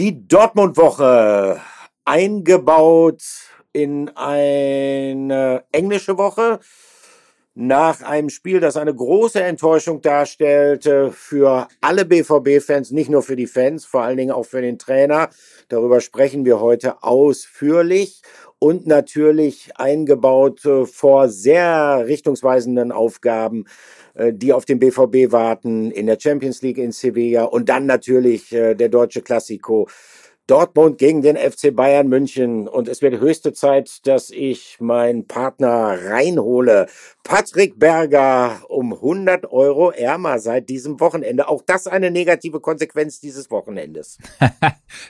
Die Dortmund-Woche eingebaut in eine englische Woche nach einem Spiel, das eine große Enttäuschung darstellte für alle BVB-Fans, nicht nur für die Fans, vor allen Dingen auch für den Trainer. Darüber sprechen wir heute ausführlich und natürlich eingebaut äh, vor sehr richtungsweisenden Aufgaben die auf den BVB warten, in der Champions League in Sevilla und dann natürlich äh, der deutsche Klassiko Dortmund gegen den FC Bayern München. Und es wird höchste Zeit, dass ich meinen Partner reinhole. Patrick Berger um 100 Euro ärmer seit diesem Wochenende. Auch das eine negative Konsequenz dieses Wochenendes.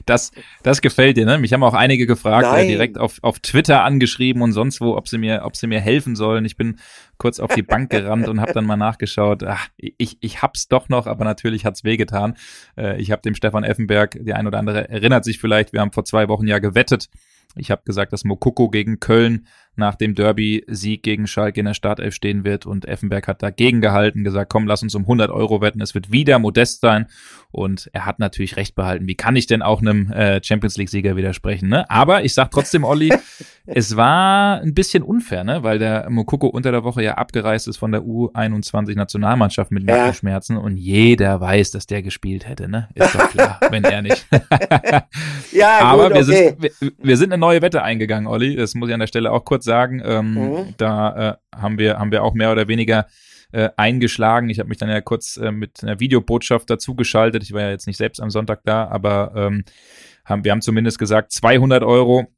das, das gefällt dir, ne? Mich haben auch einige gefragt, äh, direkt auf, auf Twitter angeschrieben und sonst wo, ob sie mir, ob sie mir helfen sollen. Ich bin kurz auf die Bank gerannt und habe dann mal nachgeschaut. Ach, ich, ich hab's doch noch, aber natürlich hat's wehgetan. Äh, ich habe dem Stefan Effenberg, die ein oder andere erinnert sich vielleicht, wir haben vor zwei Wochen ja gewettet. Ich habe gesagt, dass Mokoko gegen Köln nach dem Derby-Sieg gegen Schalke in der Startelf stehen wird und Effenberg hat dagegen gehalten, gesagt, komm, lass uns um 100 Euro wetten, es wird wieder modest sein und er hat natürlich recht behalten. Wie kann ich denn auch einem äh, Champions League-Sieger widersprechen, ne? Aber ich sag trotzdem, Olli, es war ein bisschen unfair, ne? Weil der Mokoko unter der Woche ja abgereist ist von der U21-Nationalmannschaft mit Nackenschmerzen ja. und jeder weiß, dass der gespielt hätte, ne? Ist doch klar, wenn er nicht. ja, Aber gut, wir, okay. sind, wir, wir sind eine neue Wette eingegangen, Olli, das muss ich an der Stelle auch kurz sagen. Ähm, mhm. Da äh, haben wir haben wir auch mehr oder weniger äh, eingeschlagen. Ich habe mich dann ja kurz äh, mit einer Videobotschaft dazugeschaltet. Ich war ja jetzt nicht selbst am Sonntag da, aber ähm, haben, wir haben zumindest gesagt 200 Euro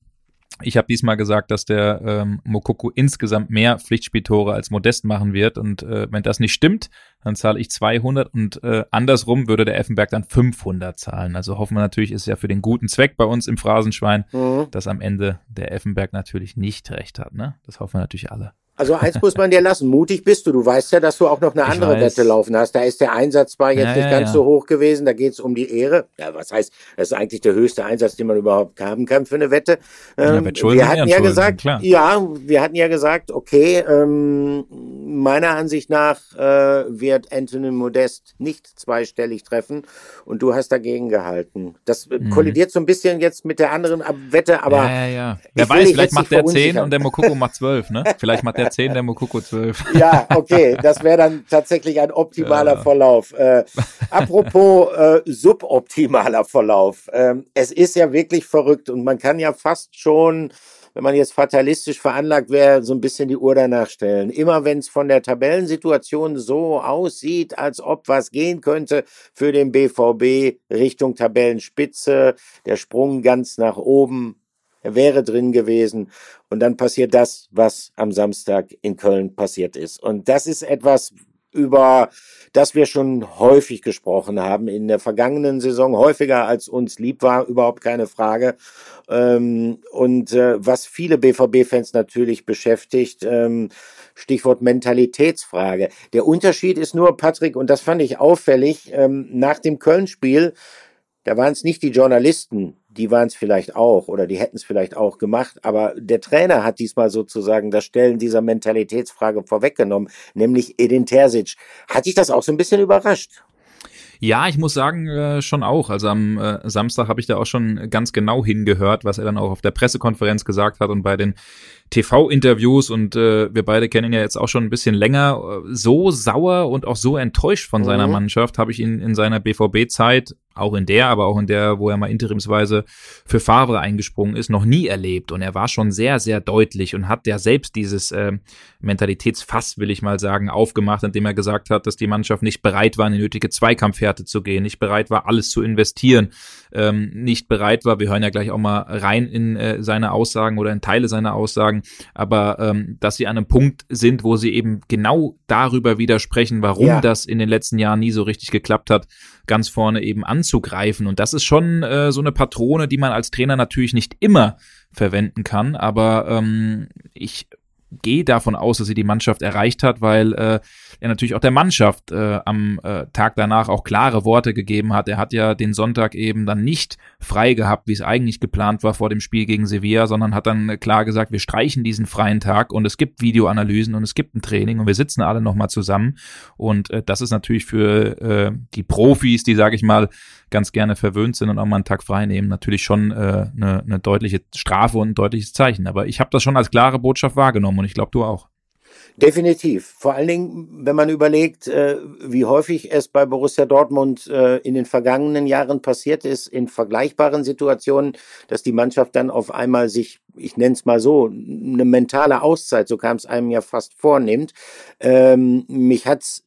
ich habe diesmal gesagt, dass der ähm, Mokoko insgesamt mehr Pflichtspieltore als Modest machen wird. Und äh, wenn das nicht stimmt, dann zahle ich 200 und äh, andersrum würde der Effenberg dann 500 zahlen. Also hoffen wir natürlich, ist ja für den guten Zweck bei uns im Phrasenschwein, mhm. dass am Ende der Effenberg natürlich nicht recht hat. Ne? Das hoffen wir natürlich alle. Also eins muss man dir lassen. Mutig bist du. Du weißt ja, dass du auch noch eine andere Wette laufen hast. Da ist der Einsatz zwar jetzt ja, nicht ja, ganz ja. so hoch gewesen. Da geht es um die Ehre. Ja, was heißt, das ist eigentlich der höchste Einsatz, den man überhaupt haben kann für eine Wette. Ähm, wir hatten ja gesagt, klar. ja, wir hatten ja gesagt, okay, ähm, meiner Ansicht nach äh, wird Anthony Modest nicht zweistellig treffen und du hast dagegen gehalten. Das mhm. kollidiert so ein bisschen jetzt mit der anderen Wette, aber ja, ja, ja. Wer weiß, vielleicht macht der 10 und der Mokoko macht 12, ne? Vielleicht macht der der 10, der Mokoko 12. Ja, okay, das wäre dann tatsächlich ein optimaler ja. Verlauf. Äh, apropos äh, suboptimaler Verlauf. Ähm, es ist ja wirklich verrückt und man kann ja fast schon wenn man jetzt fatalistisch veranlagt wäre, so ein bisschen die Uhr danach stellen. Immer wenn es von der Tabellensituation so aussieht, als ob was gehen könnte für den BVB Richtung Tabellenspitze, der Sprung ganz nach oben, er wäre drin gewesen und dann passiert das, was am Samstag in Köln passiert ist. Und das ist etwas, über das wir schon häufig gesprochen haben in der vergangenen Saison, häufiger als uns lieb war, überhaupt keine Frage. Ähm, und äh, was viele BVB-Fans natürlich beschäftigt, ähm, Stichwort Mentalitätsfrage. Der Unterschied ist nur, Patrick, und das fand ich auffällig, ähm, nach dem Köln-Spiel, da waren es nicht die Journalisten, die waren es vielleicht auch oder die hätten es vielleicht auch gemacht, aber der Trainer hat diesmal sozusagen das Stellen dieser Mentalitätsfrage vorweggenommen, nämlich Edin Terzic. Hat dich das auch so ein bisschen überrascht? Ja, ich muss sagen, äh, schon auch. Also am äh, Samstag habe ich da auch schon ganz genau hingehört, was er dann auch auf der Pressekonferenz gesagt hat und bei den TV-Interviews und äh, wir beide kennen ihn ja jetzt auch schon ein bisschen länger. So sauer und auch so enttäuscht von mhm. seiner Mannschaft habe ich ihn in seiner BVB-Zeit auch in der, aber auch in der, wo er mal interimsweise für Favre eingesprungen ist, noch nie erlebt. Und er war schon sehr, sehr deutlich und hat ja selbst dieses äh, Mentalitätsfass, will ich mal sagen, aufgemacht, indem er gesagt hat, dass die Mannschaft nicht bereit war, in die nötige Zweikampfhärte zu gehen, nicht bereit war, alles zu investieren, ähm, nicht bereit war, wir hören ja gleich auch mal rein in äh, seine Aussagen oder in Teile seiner Aussagen, aber ähm, dass sie an einem Punkt sind, wo sie eben genau darüber widersprechen, warum ja. das in den letzten Jahren nie so richtig geklappt hat, ganz vorne eben anzugreifen. Und das ist schon äh, so eine Patrone, die man als Trainer natürlich nicht immer verwenden kann. Aber ähm, ich gehe davon aus, dass sie die Mannschaft erreicht hat, weil äh, er natürlich auch der Mannschaft äh, am äh, Tag danach auch klare Worte gegeben hat. Er hat ja den Sonntag eben dann nicht frei gehabt, wie es eigentlich geplant war vor dem Spiel gegen Sevilla, sondern hat dann klar gesagt, wir streichen diesen freien Tag und es gibt Videoanalysen und es gibt ein Training und wir sitzen alle nochmal zusammen. Und äh, das ist natürlich für äh, die Profis, die, sage ich mal, ganz gerne verwöhnt sind und auch mal einen Tag frei nehmen, natürlich schon äh, eine, eine deutliche Strafe und ein deutliches Zeichen. Aber ich habe das schon als klare Botschaft wahrgenommen und ich glaube, du auch. Definitiv. Vor allen Dingen, wenn man überlegt, äh, wie häufig es bei Borussia Dortmund äh, in den vergangenen Jahren passiert ist, in vergleichbaren Situationen, dass die Mannschaft dann auf einmal sich, ich nenne es mal so, eine mentale Auszeit, so kam es einem ja fast vornimmt. Ähm, mich hat's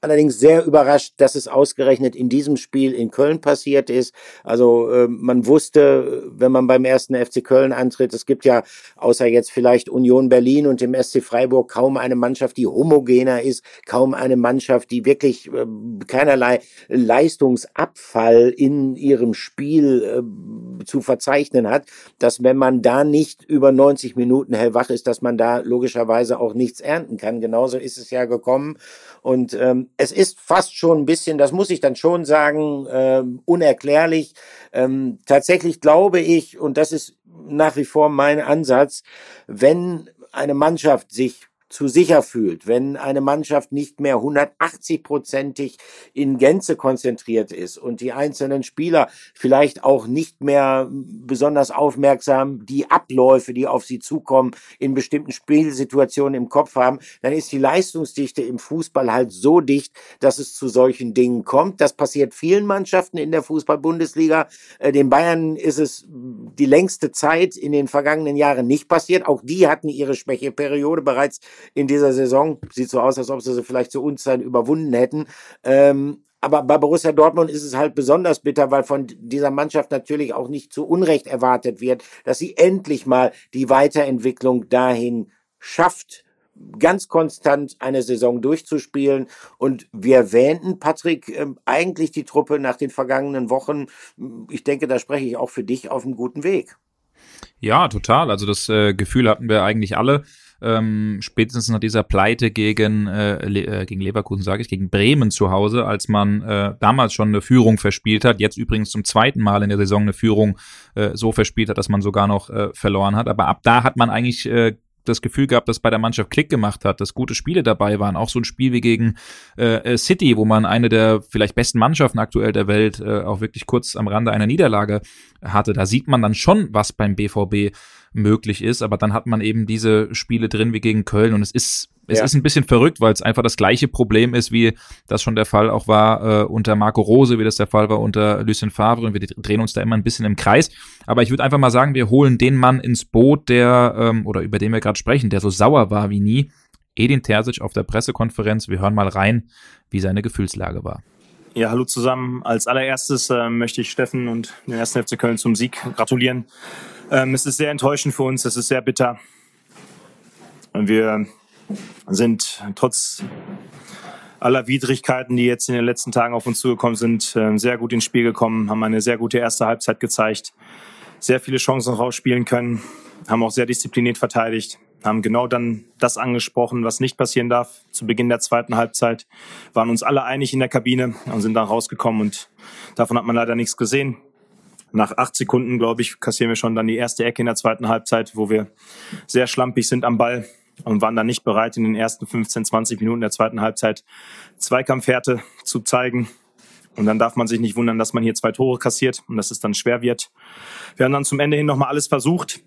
allerdings sehr überrascht, dass es ausgerechnet in diesem Spiel in Köln passiert ist. Also äh, man wusste, wenn man beim ersten FC Köln antritt, es gibt ja außer jetzt vielleicht Union Berlin und dem SC Freiburg kaum eine Mannschaft, die homogener ist, kaum eine Mannschaft, die wirklich äh, keinerlei Leistungsabfall in ihrem Spiel äh, zu verzeichnen hat, dass wenn man da nicht über 90 Minuten hellwach ist, dass man da logischerweise auch nichts ernten kann. Genauso ist es ja gekommen und ähm, es ist fast schon ein bisschen, das muss ich dann schon sagen, ähm, unerklärlich. Ähm, tatsächlich glaube ich, und das ist nach wie vor mein Ansatz, wenn eine Mannschaft sich zu sicher fühlt, wenn eine Mannschaft nicht mehr 180-prozentig in Gänze konzentriert ist und die einzelnen Spieler vielleicht auch nicht mehr besonders aufmerksam die Abläufe, die auf sie zukommen, in bestimmten Spielsituationen im Kopf haben, dann ist die Leistungsdichte im Fußball halt so dicht, dass es zu solchen Dingen kommt. Das passiert vielen Mannschaften in der Fußball-Bundesliga. Äh, den Bayern ist es die längste Zeit in den vergangenen Jahren nicht passiert. Auch die hatten ihre Schwächeperiode bereits in dieser Saison. Sieht so aus, als ob sie sie vielleicht zur Unzeit überwunden hätten. Ähm, aber bei Borussia Dortmund ist es halt besonders bitter, weil von dieser Mannschaft natürlich auch nicht zu Unrecht erwartet wird, dass sie endlich mal die Weiterentwicklung dahin schafft, ganz konstant eine Saison durchzuspielen. Und wir erwähnten, Patrick, ähm, eigentlich die Truppe nach den vergangenen Wochen. Ich denke, da spreche ich auch für dich auf einem guten Weg. Ja, total. Also das äh, Gefühl hatten wir eigentlich alle ähm, spätestens nach dieser Pleite gegen, äh, Le äh, gegen Leverkusen, sage ich, gegen Bremen zu Hause, als man äh, damals schon eine Führung verspielt hat, jetzt übrigens zum zweiten Mal in der Saison eine Führung äh, so verspielt hat, dass man sogar noch äh, verloren hat. Aber ab da hat man eigentlich äh, das Gefühl gehabt, dass bei der Mannschaft Klick gemacht hat, dass gute Spiele dabei waren. Auch so ein Spiel wie gegen äh, äh, City, wo man eine der vielleicht besten Mannschaften aktuell der Welt äh, auch wirklich kurz am Rande einer Niederlage hatte. Da sieht man dann schon, was beim BVB möglich ist. Aber dann hat man eben diese Spiele drin wie gegen Köln und es ist es ja. ist ein bisschen verrückt, weil es einfach das gleiche Problem ist, wie das schon der Fall auch war äh, unter Marco Rose, wie das der Fall war unter Lucien Favre und wir drehen uns da immer ein bisschen im Kreis. Aber ich würde einfach mal sagen, wir holen den Mann ins Boot, der, ähm, oder über den wir gerade sprechen, der so sauer war wie nie, Edin Terzic auf der Pressekonferenz. Wir hören mal rein, wie seine Gefühlslage war. Ja, hallo zusammen. Als allererstes äh, möchte ich Steffen und den ersten FC Köln zum Sieg gratulieren. Ähm, es ist sehr enttäuschend für uns, es ist sehr bitter. Wir sind trotz aller Widrigkeiten, die jetzt in den letzten Tagen auf uns zugekommen sind, äh, sehr gut ins Spiel gekommen, haben eine sehr gute erste Halbzeit gezeigt, sehr viele Chancen rausspielen können, haben auch sehr diszipliniert verteidigt, haben genau dann das angesprochen, was nicht passieren darf. Zu Beginn der zweiten Halbzeit waren uns alle einig in der Kabine und sind dann rausgekommen und davon hat man leider nichts gesehen. Nach acht Sekunden, glaube ich, kassieren wir schon dann die erste Ecke in der zweiten Halbzeit, wo wir sehr schlampig sind am Ball und waren dann nicht bereit, in den ersten 15, 20 Minuten der zweiten Halbzeit Zweikampfhärte zu zeigen. Und dann darf man sich nicht wundern, dass man hier zwei Tore kassiert und dass es dann schwer wird. Wir haben dann zum Ende hin nochmal alles versucht,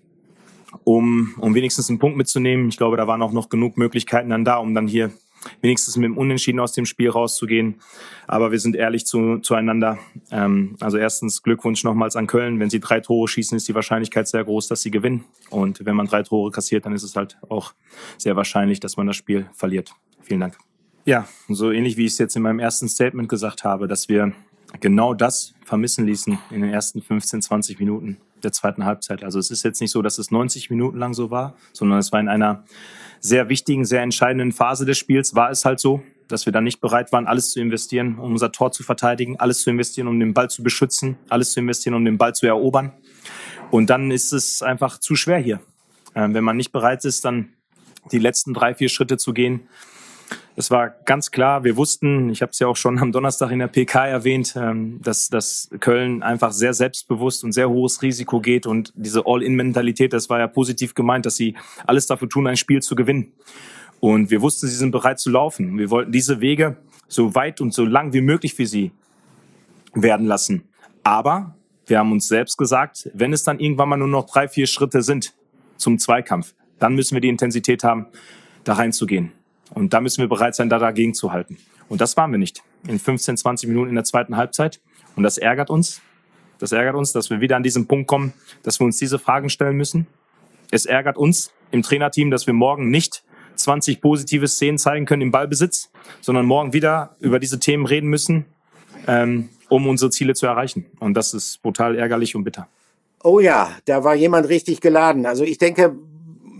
um, um wenigstens einen Punkt mitzunehmen. Ich glaube, da waren auch noch genug Möglichkeiten dann da, um dann hier wenigstens mit dem Unentschieden aus dem Spiel rauszugehen. Aber wir sind ehrlich zu, zueinander. Ähm, also erstens Glückwunsch nochmals an Köln. Wenn sie drei Tore schießen, ist die Wahrscheinlichkeit sehr groß, dass sie gewinnen. Und wenn man drei Tore kassiert, dann ist es halt auch sehr wahrscheinlich, dass man das Spiel verliert. Vielen Dank. Ja, so ähnlich wie ich es jetzt in meinem ersten Statement gesagt habe, dass wir genau das vermissen ließen in den ersten 15, 20 Minuten der zweiten Halbzeit. Also es ist jetzt nicht so, dass es 90 Minuten lang so war, sondern es war in einer sehr wichtigen, sehr entscheidenden Phase des Spiels war es halt so, dass wir dann nicht bereit waren, alles zu investieren, um unser Tor zu verteidigen, alles zu investieren, um den Ball zu beschützen, alles zu investieren, um den Ball zu erobern. Und dann ist es einfach zu schwer hier. Ähm, wenn man nicht bereit ist, dann die letzten drei, vier Schritte zu gehen. Es war ganz klar, wir wussten, ich habe es ja auch schon am Donnerstag in der PK erwähnt, ähm, dass, dass Köln einfach sehr selbstbewusst und sehr hohes Risiko geht und diese All-In-Mentalität, das war ja positiv gemeint, dass sie alles dafür tun, ein Spiel zu gewinnen. Und wir wussten, sie sind bereit zu laufen. Wir wollten diese Wege so weit und so lang wie möglich für sie werden lassen. Aber wir haben uns selbst gesagt, wenn es dann irgendwann mal nur noch drei, vier Schritte sind zum Zweikampf, dann müssen wir die Intensität haben, da reinzugehen. Und da müssen wir bereit sein, da dagegen zu halten. Und das waren wir nicht. In 15, 20 Minuten in der zweiten Halbzeit. Und das ärgert uns. Das ärgert uns, dass wir wieder an diesen Punkt kommen, dass wir uns diese Fragen stellen müssen. Es ärgert uns im Trainerteam, dass wir morgen nicht 20 positive Szenen zeigen können im Ballbesitz, sondern morgen wieder über diese Themen reden müssen, ähm, um unsere Ziele zu erreichen. Und das ist brutal ärgerlich und bitter. Oh ja, da war jemand richtig geladen. Also ich denke,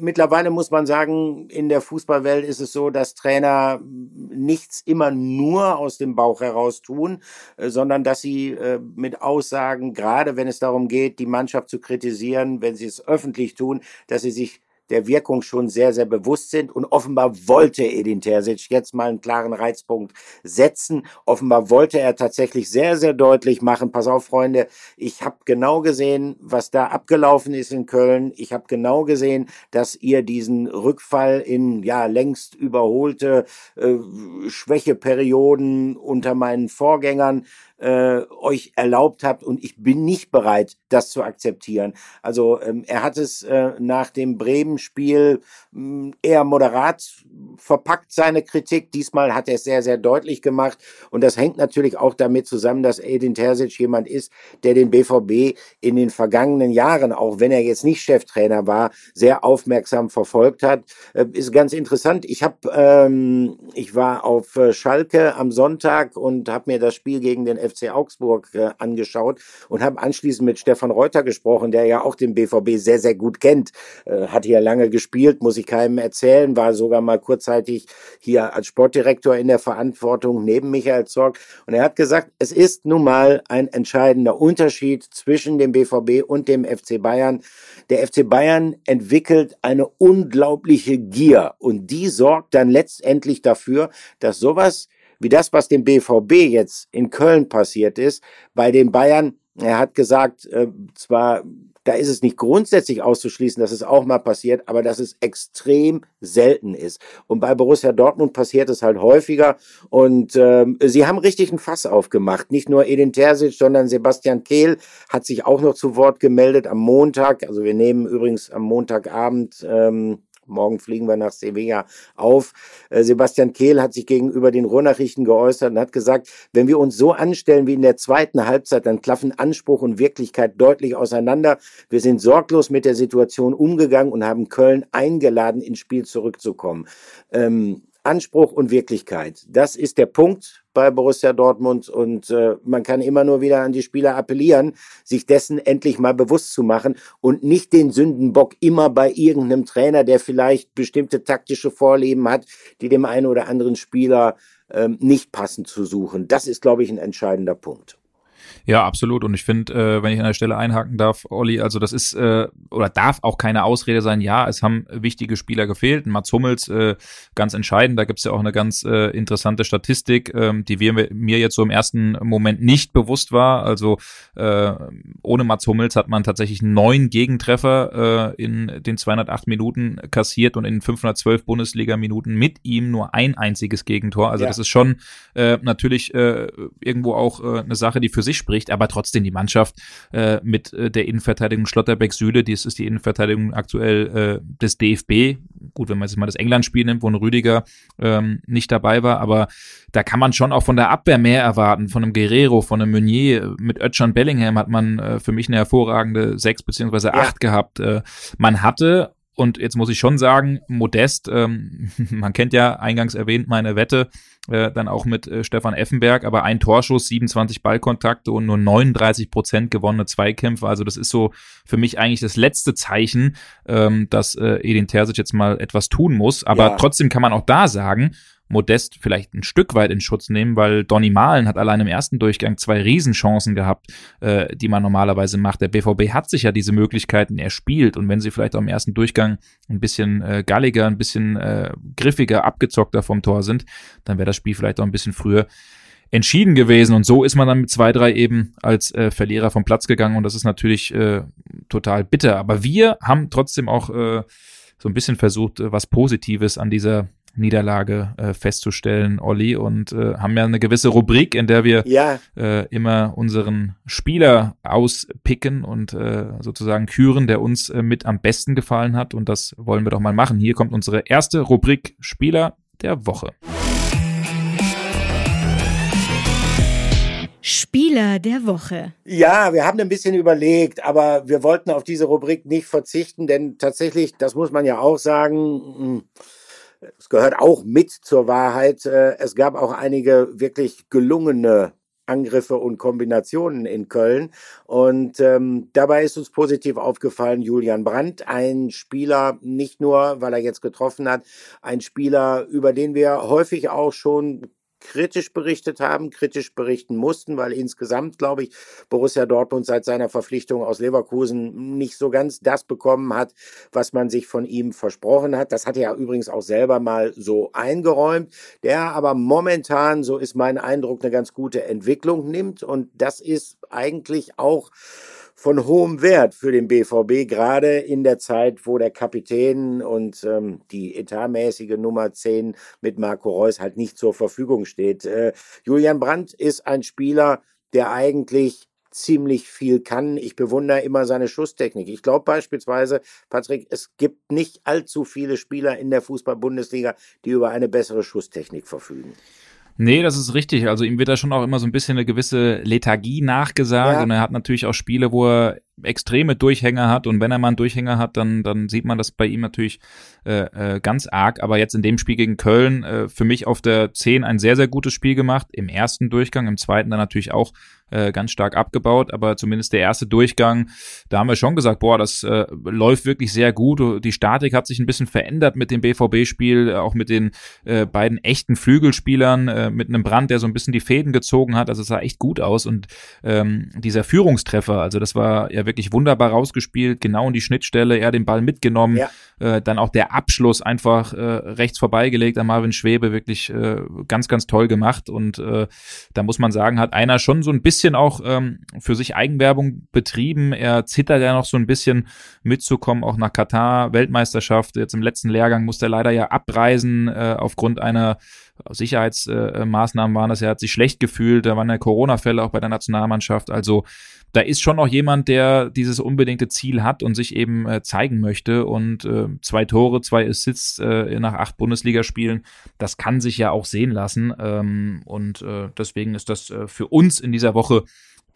mittlerweile muss man sagen, in der Fußballwelt ist es so, dass Trainer nichts immer nur aus dem Bauch heraus tun, äh, sondern dass sie äh, mit Aussagen, gerade wenn es darum geht, die Mannschaft zu kritisieren, wenn sie es öffentlich tun, dass sie sich der Wirkung schon sehr, sehr bewusst sind. Und offenbar wollte Edin Terzic jetzt mal einen klaren Reizpunkt setzen. Offenbar wollte er tatsächlich sehr, sehr deutlich machen, pass auf, Freunde, ich habe genau gesehen, was da abgelaufen ist in Köln. Ich habe genau gesehen, dass ihr diesen Rückfall in ja längst überholte äh, Schwächeperioden unter meinen Vorgängern äh, euch erlaubt habt und ich bin nicht bereit, das zu akzeptieren. Also ähm, er hat es äh, nach dem Bremen-Spiel hm, eher moderat verpackt, seine Kritik. Diesmal hat er es sehr, sehr deutlich gemacht und das hängt natürlich auch damit zusammen, dass Edin Terzic jemand ist, der den BVB in den vergangenen Jahren, auch wenn er jetzt nicht Cheftrainer war, sehr aufmerksam verfolgt hat. Äh, ist ganz interessant. Ich habe, ähm, ich war auf äh, Schalke am Sonntag und habe mir das Spiel gegen den FC Augsburg äh, angeschaut und habe anschließend mit Stefan Reuter gesprochen, der ja auch den BVB sehr, sehr gut kennt. Äh, hat hier lange gespielt, muss ich keinem erzählen, war sogar mal kurzzeitig hier als Sportdirektor in der Verantwortung neben Michael Zorg. Und er hat gesagt, es ist nun mal ein entscheidender Unterschied zwischen dem BVB und dem FC Bayern. Der FC Bayern entwickelt eine unglaubliche Gier und die sorgt dann letztendlich dafür, dass sowas wie das, was dem BVB jetzt in Köln passiert ist, bei den Bayern, er hat gesagt, äh, zwar, da ist es nicht grundsätzlich auszuschließen, dass es auch mal passiert, aber dass es extrem selten ist. Und bei Borussia Dortmund passiert es halt häufiger. Und ähm, sie haben richtig ein Fass aufgemacht. Nicht nur Edin Terzic, sondern Sebastian Kehl hat sich auch noch zu Wort gemeldet am Montag. Also wir nehmen übrigens am Montagabend ähm, Morgen fliegen wir nach Sevilla auf. Äh, Sebastian Kehl hat sich gegenüber den Ruhrnachrichten geäußert und hat gesagt, wenn wir uns so anstellen wie in der zweiten Halbzeit, dann klaffen Anspruch und Wirklichkeit deutlich auseinander. Wir sind sorglos mit der Situation umgegangen und haben Köln eingeladen, ins Spiel zurückzukommen. Ähm, Anspruch und Wirklichkeit. Das ist der Punkt bei Borussia Dortmund und äh, man kann immer nur wieder an die Spieler appellieren, sich dessen endlich mal bewusst zu machen und nicht den Sündenbock immer bei irgendeinem Trainer, der vielleicht bestimmte taktische Vorleben hat, die dem einen oder anderen Spieler äh, nicht passen zu suchen. Das ist, glaube ich, ein entscheidender Punkt. Ja, absolut. Und ich finde, äh, wenn ich an der Stelle einhaken darf, Olli, also das ist äh, oder darf auch keine Ausrede sein. Ja, es haben wichtige Spieler gefehlt. Mats Hummels, äh, ganz entscheidend. Da gibt's ja auch eine ganz äh, interessante Statistik, ähm, die wir, mir jetzt so im ersten Moment nicht bewusst war. Also äh, ohne Mats Hummels hat man tatsächlich neun Gegentreffer äh, in den 208 Minuten kassiert und in 512 Bundesliga-Minuten mit ihm nur ein einziges Gegentor. Also ja. das ist schon äh, natürlich äh, irgendwo auch äh, eine Sache, die für sich spricht, aber trotzdem die Mannschaft äh, mit äh, der Innenverteidigung Schlotterbeck-Süle, dies ist die Innenverteidigung aktuell äh, des DFB. Gut, wenn man jetzt mal das England-Spiel nimmt, wo ein Rüdiger ähm, nicht dabei war, aber da kann man schon auch von der Abwehr mehr erwarten, von einem Guerrero, von einem Meunier. Mit Özcan Bellingham hat man äh, für mich eine hervorragende sechs beziehungsweise acht ja. gehabt. Äh, man hatte und jetzt muss ich schon sagen, Modest, ähm, man kennt ja eingangs erwähnt meine Wette, äh, dann auch mit äh, Stefan Effenberg, aber ein Torschuss, 27 Ballkontakte und nur 39 Prozent gewonnene Zweikämpfe. Also das ist so für mich eigentlich das letzte Zeichen, ähm, dass äh, Edin Terzic jetzt mal etwas tun muss. Aber ja. trotzdem kann man auch da sagen, Modest vielleicht ein Stück weit in Schutz nehmen, weil Donny Malen hat allein im ersten Durchgang zwei Riesenchancen gehabt, äh, die man normalerweise macht. Der BVB hat sich ja diese Möglichkeiten erspielt und wenn sie vielleicht auch im ersten Durchgang ein bisschen äh, galliger, ein bisschen äh, griffiger, abgezockter vom Tor sind, dann wäre das Spiel vielleicht auch ein bisschen früher entschieden gewesen. Und so ist man dann mit 2-3 eben als äh, Verlierer vom Platz gegangen. Und das ist natürlich äh, total bitter. Aber wir haben trotzdem auch äh, so ein bisschen versucht, äh, was Positives an dieser Niederlage äh, festzustellen, Olli, und äh, haben ja eine gewisse Rubrik, in der wir ja. äh, immer unseren Spieler auspicken und äh, sozusagen küren, der uns äh, mit am besten gefallen hat. Und das wollen wir doch mal machen. Hier kommt unsere erste Rubrik Spieler der Woche. Spieler der Woche. Ja, wir haben ein bisschen überlegt, aber wir wollten auf diese Rubrik nicht verzichten, denn tatsächlich, das muss man ja auch sagen, hm, es gehört auch mit zur Wahrheit. Äh, es gab auch einige wirklich gelungene Angriffe und Kombinationen in Köln. Und ähm, dabei ist uns positiv aufgefallen Julian Brandt, ein Spieler, nicht nur, weil er jetzt getroffen hat, ein Spieler, über den wir häufig auch schon kritisch berichtet haben, kritisch berichten mussten, weil insgesamt, glaube ich, Borussia Dortmund seit seiner Verpflichtung aus Leverkusen nicht so ganz das bekommen hat, was man sich von ihm versprochen hat. Das hat er ja übrigens auch selber mal so eingeräumt, der aber momentan, so ist mein Eindruck, eine ganz gute Entwicklung nimmt und das ist eigentlich auch von hohem Wert für den BVB, gerade in der Zeit, wo der Kapitän und ähm, die etatmäßige Nummer 10 mit Marco Reus halt nicht zur Verfügung steht. Äh, Julian Brandt ist ein Spieler, der eigentlich ziemlich viel kann. Ich bewundere immer seine Schusstechnik. Ich glaube beispielsweise, Patrick, es gibt nicht allzu viele Spieler in der Fußball-Bundesliga, die über eine bessere Schusstechnik verfügen. Nee, das ist richtig. Also ihm wird da schon auch immer so ein bisschen eine gewisse Lethargie nachgesagt ja. und er hat natürlich auch Spiele, wo er extreme Durchhänger hat und wenn er mal einen Durchhänger hat, dann, dann sieht man das bei ihm natürlich äh, äh, ganz arg. Aber jetzt in dem Spiel gegen Köln äh, für mich auf der 10 ein sehr, sehr gutes Spiel gemacht. Im ersten Durchgang, im zweiten dann natürlich auch äh, ganz stark abgebaut, aber zumindest der erste Durchgang, da haben wir schon gesagt, boah, das äh, läuft wirklich sehr gut. Die Statik hat sich ein bisschen verändert mit dem BVB-Spiel, auch mit den äh, beiden echten Flügelspielern, äh, mit einem Brand, der so ein bisschen die Fäden gezogen hat. Also es sah echt gut aus und ähm, dieser Führungstreffer, also das war ja wirklich wunderbar rausgespielt, genau in die Schnittstelle, er den Ball mitgenommen, ja. äh, dann auch der Abschluss einfach äh, rechts vorbeigelegt an Marvin Schwebe, wirklich äh, ganz, ganz toll gemacht und äh, da muss man sagen, hat einer schon so ein bisschen auch ähm, für sich Eigenwerbung betrieben, er zittert ja noch so ein bisschen mitzukommen, auch nach Katar, Weltmeisterschaft, jetzt im letzten Lehrgang musste er leider ja abreisen äh, aufgrund einer Sicherheitsmaßnahmen waren das, er hat sich schlecht gefühlt, da waren ja Corona-Fälle auch bei der Nationalmannschaft, also da ist schon noch jemand, der dieses unbedingte Ziel hat und sich eben äh, zeigen möchte. Und äh, zwei Tore, zwei Assists äh, nach acht Bundesligaspielen, das kann sich ja auch sehen lassen. Ähm, und äh, deswegen ist das äh, für uns in dieser Woche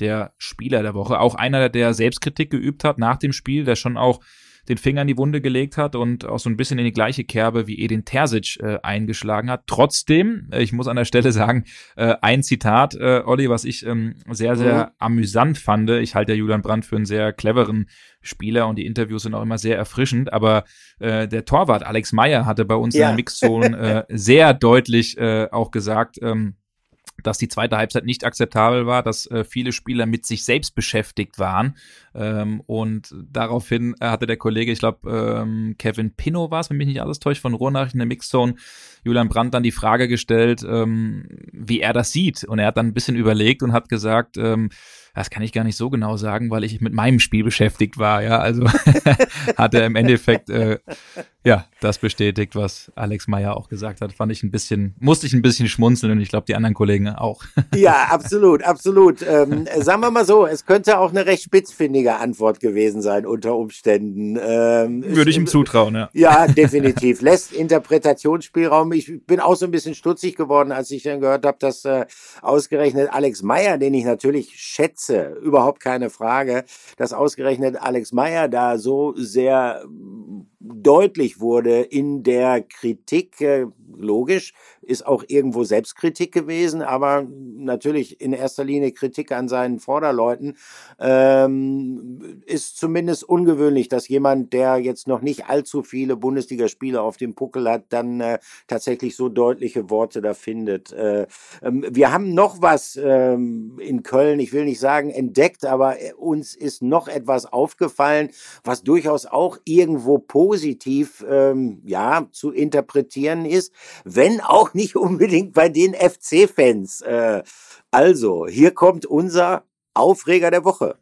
der Spieler der Woche. Auch einer, der Selbstkritik geübt hat nach dem Spiel, der schon auch den Finger in die Wunde gelegt hat und auch so ein bisschen in die gleiche Kerbe wie Edin Terzic äh, eingeschlagen hat. Trotzdem, äh, ich muss an der Stelle sagen, äh, ein Zitat, äh, Olli, was ich ähm, sehr, sehr mhm. amüsant fand. Ich halte ja Julian Brandt für einen sehr cleveren Spieler und die Interviews sind auch immer sehr erfrischend, aber äh, der Torwart Alex Meyer hatte bei uns ja. in der Mixzone äh, sehr deutlich äh, auch gesagt, ähm, dass die zweite Halbzeit nicht akzeptabel war, dass äh, viele Spieler mit sich selbst beschäftigt waren. Ähm, und daraufhin äh, hatte der Kollege, ich glaube, ähm, Kevin Pino war es, wenn mich nicht alles täuscht, von Ruhrnachrichten der Mixzone, Julian Brandt dann die Frage gestellt, ähm, wie er das sieht. Und er hat dann ein bisschen überlegt und hat gesagt, ähm, das kann ich gar nicht so genau sagen, weil ich mit meinem Spiel beschäftigt war. Ja, also hat er im Endeffekt äh, ja das bestätigt, was Alex Meyer auch gesagt hat. Fand ich ein bisschen, musste ich ein bisschen schmunzeln und ich glaube die anderen Kollegen auch. ja, absolut, absolut. Ähm, sagen wir mal so, es könnte auch eine recht spitzfindige Antwort gewesen sein unter Umständen. Ähm, Würde ich ihm zutrauen, ja. Ja, definitiv. Lässt Interpretationsspielraum. Ich bin auch so ein bisschen stutzig geworden, als ich dann gehört habe, dass äh, ausgerechnet Alex Meyer, den ich natürlich schätze, überhaupt keine Frage, dass ausgerechnet Alex Meyer da so sehr deutlich wurde in der Kritik, äh, logisch, ist auch irgendwo Selbstkritik gewesen, aber natürlich in erster Linie Kritik an seinen Vorderleuten. Ähm, ist zumindest ungewöhnlich, dass jemand, der jetzt noch nicht allzu viele Bundesligaspiele auf dem Puckel hat, dann äh, tatsächlich so deutliche Worte da findet. Äh, ähm, wir haben noch was ähm, in Köln, ich will nicht sagen entdeckt, aber uns ist noch etwas aufgefallen, was durchaus auch irgendwo positiv ähm, ja zu interpretieren ist, wenn auch nicht unbedingt bei den FC-Fans. Äh, also, hier kommt unser Aufreger der Woche.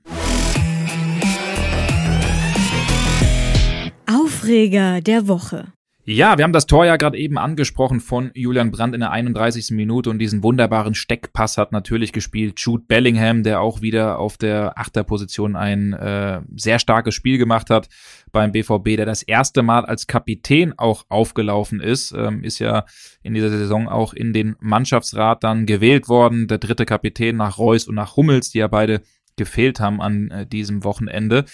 Aufreger der Woche. Ja, wir haben das Tor ja gerade eben angesprochen von Julian Brandt in der 31. Minute und diesen wunderbaren Steckpass hat natürlich gespielt Jude Bellingham, der auch wieder auf der Achterposition ein äh, sehr starkes Spiel gemacht hat beim BVB, der das erste Mal als Kapitän auch aufgelaufen ist, ähm, ist ja in dieser Saison auch in den Mannschaftsrat dann gewählt worden, der dritte Kapitän nach Reus und nach Hummels, die ja beide gefehlt haben an äh, diesem Wochenende.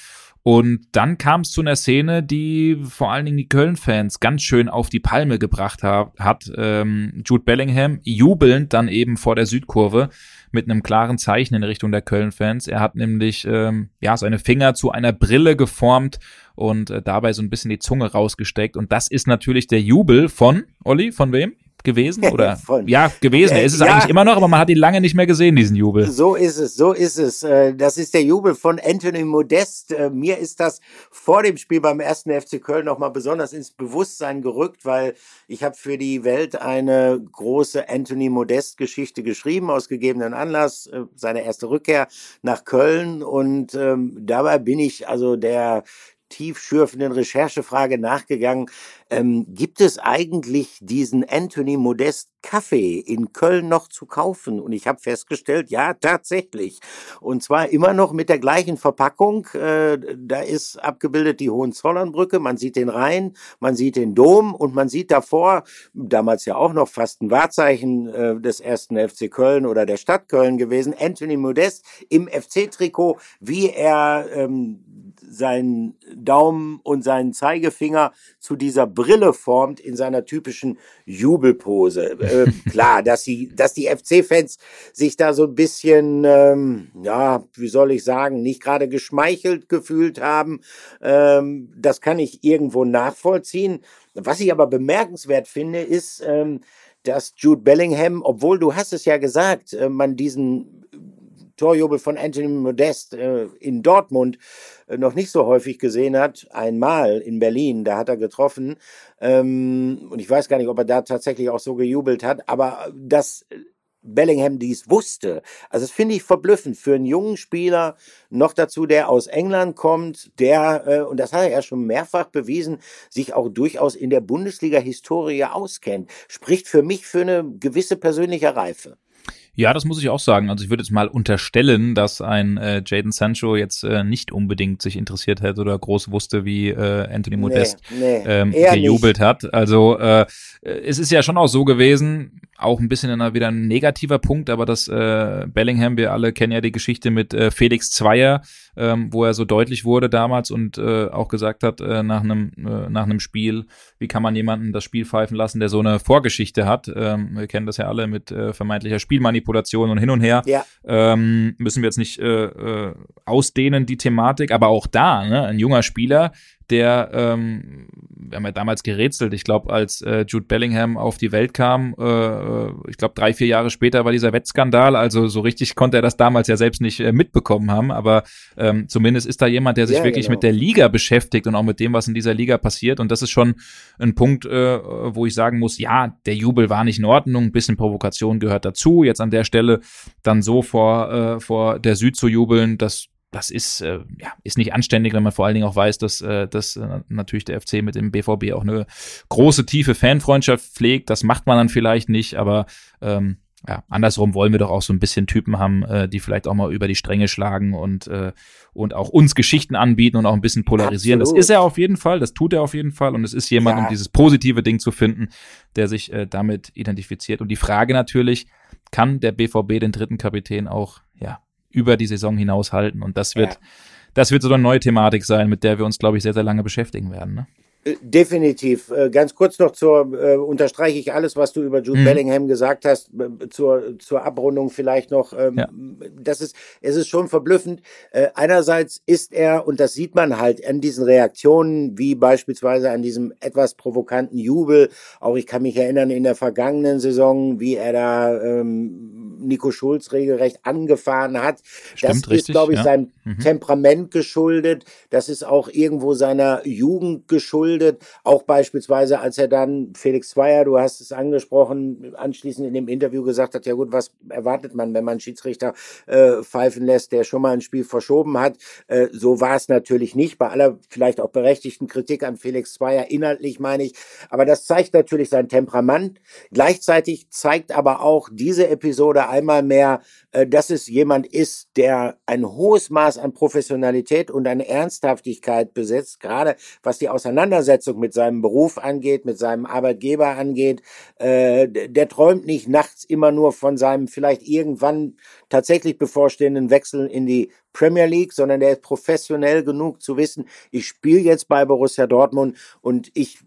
Und dann kam es zu einer Szene, die vor allen Dingen die Köln-Fans ganz schön auf die Palme gebracht hat. Ähm, Jude Bellingham jubelnd dann eben vor der Südkurve mit einem klaren Zeichen in Richtung der Köln-Fans. Er hat nämlich ähm, ja seine Finger zu einer Brille geformt und äh, dabei so ein bisschen die Zunge rausgesteckt. Und das ist natürlich der Jubel von Olli, von wem? Gewesen oder ja gewesen. Er ist es ja, eigentlich immer noch, aber man hat ihn lange nicht mehr gesehen, diesen Jubel. So ist es, so ist es. Äh, das ist der Jubel von Anthony Modest. Äh, mir ist das vor dem Spiel beim ersten FC Köln nochmal besonders ins Bewusstsein gerückt, weil ich habe für die Welt eine große Anthony Modest Geschichte geschrieben aus gegebenen Anlass, äh, seine erste Rückkehr nach Köln und ähm, dabei bin ich also der tiefschürfenden Recherchefrage nachgegangen. Ähm, gibt es eigentlich diesen Anthony Modest Kaffee in Köln noch zu kaufen? Und ich habe festgestellt, ja, tatsächlich. Und zwar immer noch mit der gleichen Verpackung. Äh, da ist abgebildet die Hohenzollernbrücke, man sieht den Rhein, man sieht den Dom und man sieht davor, damals ja auch noch fast ein Wahrzeichen äh, des ersten FC Köln oder der Stadt Köln gewesen, Anthony Modest im FC-Trikot, wie er ähm, seinen Daumen und seinen Zeigefinger zu dieser Brille formt in seiner typischen Jubelpose. Äh, klar, dass die, dass die FC-Fans sich da so ein bisschen, ähm, ja, wie soll ich sagen, nicht gerade geschmeichelt gefühlt haben, ähm, das kann ich irgendwo nachvollziehen. Was ich aber bemerkenswert finde, ist, ähm, dass Jude Bellingham, obwohl du hast es ja gesagt, äh, man diesen Torjubel von Anthony Modest äh, in Dortmund äh, noch nicht so häufig gesehen hat. Einmal in Berlin, da hat er getroffen. Ähm, und ich weiß gar nicht, ob er da tatsächlich auch so gejubelt hat, aber dass Bellingham dies wusste. Also das finde ich verblüffend für einen jungen Spieler, noch dazu, der aus England kommt, der, äh, und das hat er ja schon mehrfach bewiesen, sich auch durchaus in der Bundesliga-Historie auskennt. Spricht für mich für eine gewisse persönliche Reife. Ja, das muss ich auch sagen. Also ich würde jetzt mal unterstellen, dass ein äh, Jaden Sancho jetzt äh, nicht unbedingt sich interessiert hätte oder groß wusste, wie äh, Anthony Modest nee, nee, ähm, gejubelt nicht. hat. Also äh, es ist ja schon auch so gewesen, auch ein bisschen einer, wieder ein negativer Punkt, aber das äh, Bellingham, wir alle kennen ja die Geschichte mit äh, Felix Zweier, ähm, wo er so deutlich wurde damals und äh, auch gesagt hat äh, nach einem äh, nach einem Spiel, wie kann man jemanden das Spiel pfeifen lassen, der so eine Vorgeschichte hat. Ähm, wir kennen das ja alle mit äh, vermeintlicher Spielmanipulation und hin und her. Ja. Ähm, müssen wir jetzt nicht äh, äh, ausdehnen die Thematik, aber auch da, ne, ein junger Spieler, der, ähm, wir haben ja damals gerätselt, ich glaube, als äh, Jude Bellingham auf die Welt kam, äh, äh, ich glaube, drei, vier Jahre später war dieser Wettskandal, also so richtig konnte er das damals ja selbst nicht äh, mitbekommen haben, aber ähm, zumindest ist da jemand, der sich ja, wirklich genau. mit der Liga beschäftigt und auch mit dem, was in dieser Liga passiert. Und das ist schon ein Punkt, äh, wo ich sagen muss, ja, der Jubel war nicht in Ordnung, ein bisschen Provokation gehört dazu, jetzt an der Stelle dann so vor, äh, vor der Süd zu jubeln, das das ist, äh, ja, ist nicht anständig, wenn man vor allen Dingen auch weiß, dass, äh, dass äh, natürlich der FC mit dem BVB auch eine große, tiefe Fanfreundschaft pflegt. Das macht man dann vielleicht nicht, aber ähm, ja, andersrum wollen wir doch auch so ein bisschen Typen haben, äh, die vielleicht auch mal über die Stränge schlagen und, äh, und auch uns Geschichten anbieten und auch ein bisschen polarisieren. Absolut. Das ist er auf jeden Fall, das tut er auf jeden Fall und es ist jemand, ja. um dieses positive Ding zu finden, der sich äh, damit identifiziert. Und die Frage natürlich, kann der BVB den dritten Kapitän auch, ja, über die Saison hinaus halten. Und das wird, ja. das wird so eine neue Thematik sein, mit der wir uns, glaube ich, sehr, sehr lange beschäftigen werden. Ne? Äh, definitiv. Äh, ganz kurz noch zur, äh, unterstreiche ich alles, was du über Jude mhm. Bellingham gesagt hast, zur, zur Abrundung vielleicht noch. Ähm, ja. Das ist, es ist schon verblüffend. Äh, einerseits ist er, und das sieht man halt an diesen Reaktionen, wie beispielsweise an diesem etwas provokanten Jubel. Auch ich kann mich erinnern in der vergangenen Saison, wie er da ähm, Nico Schulz regelrecht angefahren hat. Stimmt, das ist, glaube ich, ja. seinem mhm. Temperament geschuldet. Das ist auch irgendwo seiner Jugend geschuldet. Auch beispielsweise, als er dann Felix Zweier, du hast es angesprochen, anschließend in dem Interview gesagt hat, ja gut, was erwartet man, wenn man Schiedsrichter äh, pfeifen lässt, der schon mal ein Spiel verschoben hat. Äh, so war es natürlich nicht, bei aller vielleicht auch berechtigten Kritik an Felix Zweier, inhaltlich meine ich. Aber das zeigt natürlich sein Temperament. Gleichzeitig zeigt aber auch diese Episode einmal mehr, äh, dass es jemand ist, der ein hohes Maß an Professionalität und an Ernsthaftigkeit besitzt, gerade was die Auseinandersetzung mit seinem Beruf angeht, mit seinem Arbeitgeber angeht. Äh, der träumt nicht nachts immer nur von seinem vielleicht irgendwann tatsächlich bevorstehenden Wechsel in die Premier League, sondern der ist professionell genug zu wissen, ich spiele jetzt bei Borussia Dortmund und ich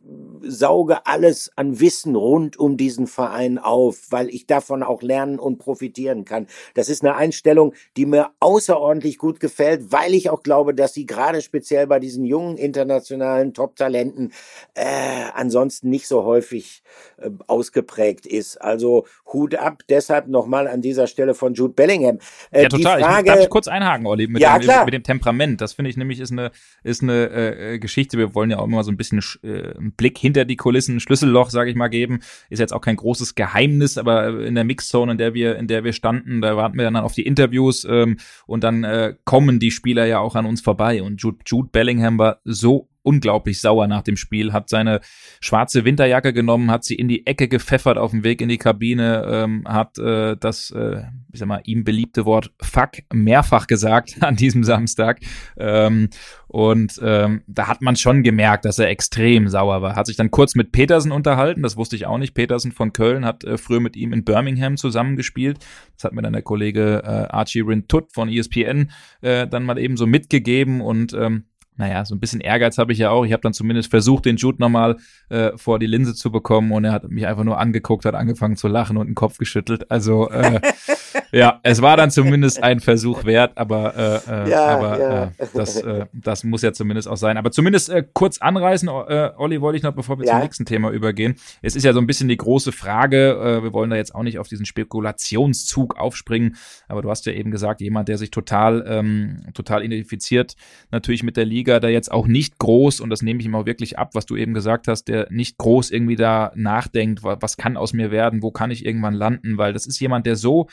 sauge alles an Wissen rund um diesen Verein auf, weil ich davon auch lernen und profitieren kann. Das ist eine Einstellung, die mir außerordentlich gut gefällt, weil ich auch glaube, dass sie gerade speziell bei diesen jungen internationalen Top-Talenten äh, ansonsten nicht so häufig äh, ausgeprägt ist. Also Hut ab, deshalb nochmal an dieser Stelle von Jude Bellingham. Äh, ja, total. Frage, ich, darf ich kurz einhaken, Olli, mit, ja, dem, mit dem Temperament. Das finde ich nämlich ist eine, ist eine äh, Geschichte. Wir wollen ja auch immer so ein bisschen äh, einen Blick hinter die Kulissen, Schlüsselloch, sage ich mal, geben. Ist jetzt auch kein großes Geheimnis, aber in der Mixzone, in der wir, in der wir standen, da warten wir dann auf die Interviews ähm, und dann äh, kommen die Spieler ja auch an uns vorbei. Und Jude, Jude Bellingham war so unglaublich sauer nach dem Spiel, hat seine schwarze Winterjacke genommen, hat sie in die Ecke gepfeffert auf dem Weg in die Kabine, ähm, hat äh, das, äh, ich sag mal, ihm beliebte Wort Fuck mehrfach gesagt an diesem Samstag. Ähm, und ähm, da hat man schon gemerkt, dass er extrem sauer war. Hat sich dann kurz mit Petersen unterhalten, das wusste ich auch nicht. Petersen von Köln hat äh, früher mit ihm in Birmingham zusammengespielt. Das hat mir dann der Kollege äh, Archie Rintut von ESPN äh, dann mal eben so mitgegeben und ähm, naja, so ein bisschen Ehrgeiz habe ich ja auch. Ich habe dann zumindest versucht, den Jude nochmal äh, vor die Linse zu bekommen und er hat mich einfach nur angeguckt, hat angefangen zu lachen und den Kopf geschüttelt. Also äh, ja, es war dann zumindest ein Versuch wert, aber, äh, äh, ja, aber ja. Äh, das, äh, das muss ja zumindest auch sein. Aber zumindest kurz anreißen, äh, Olli, wollte ich noch, bevor wir ja. zum nächsten Thema übergehen. Es ist ja so ein bisschen die große Frage, wir wollen da jetzt auch nicht auf diesen Spekulationszug aufspringen, aber du hast ja eben gesagt, jemand, der sich total, ähm, total identifiziert, natürlich mit der Liga, da jetzt auch nicht groß, und das nehme ich ihm auch wirklich ab, was du eben gesagt hast, der nicht groß irgendwie da nachdenkt, was kann aus mir werden, wo kann ich irgendwann landen, weil das ist jemand, der so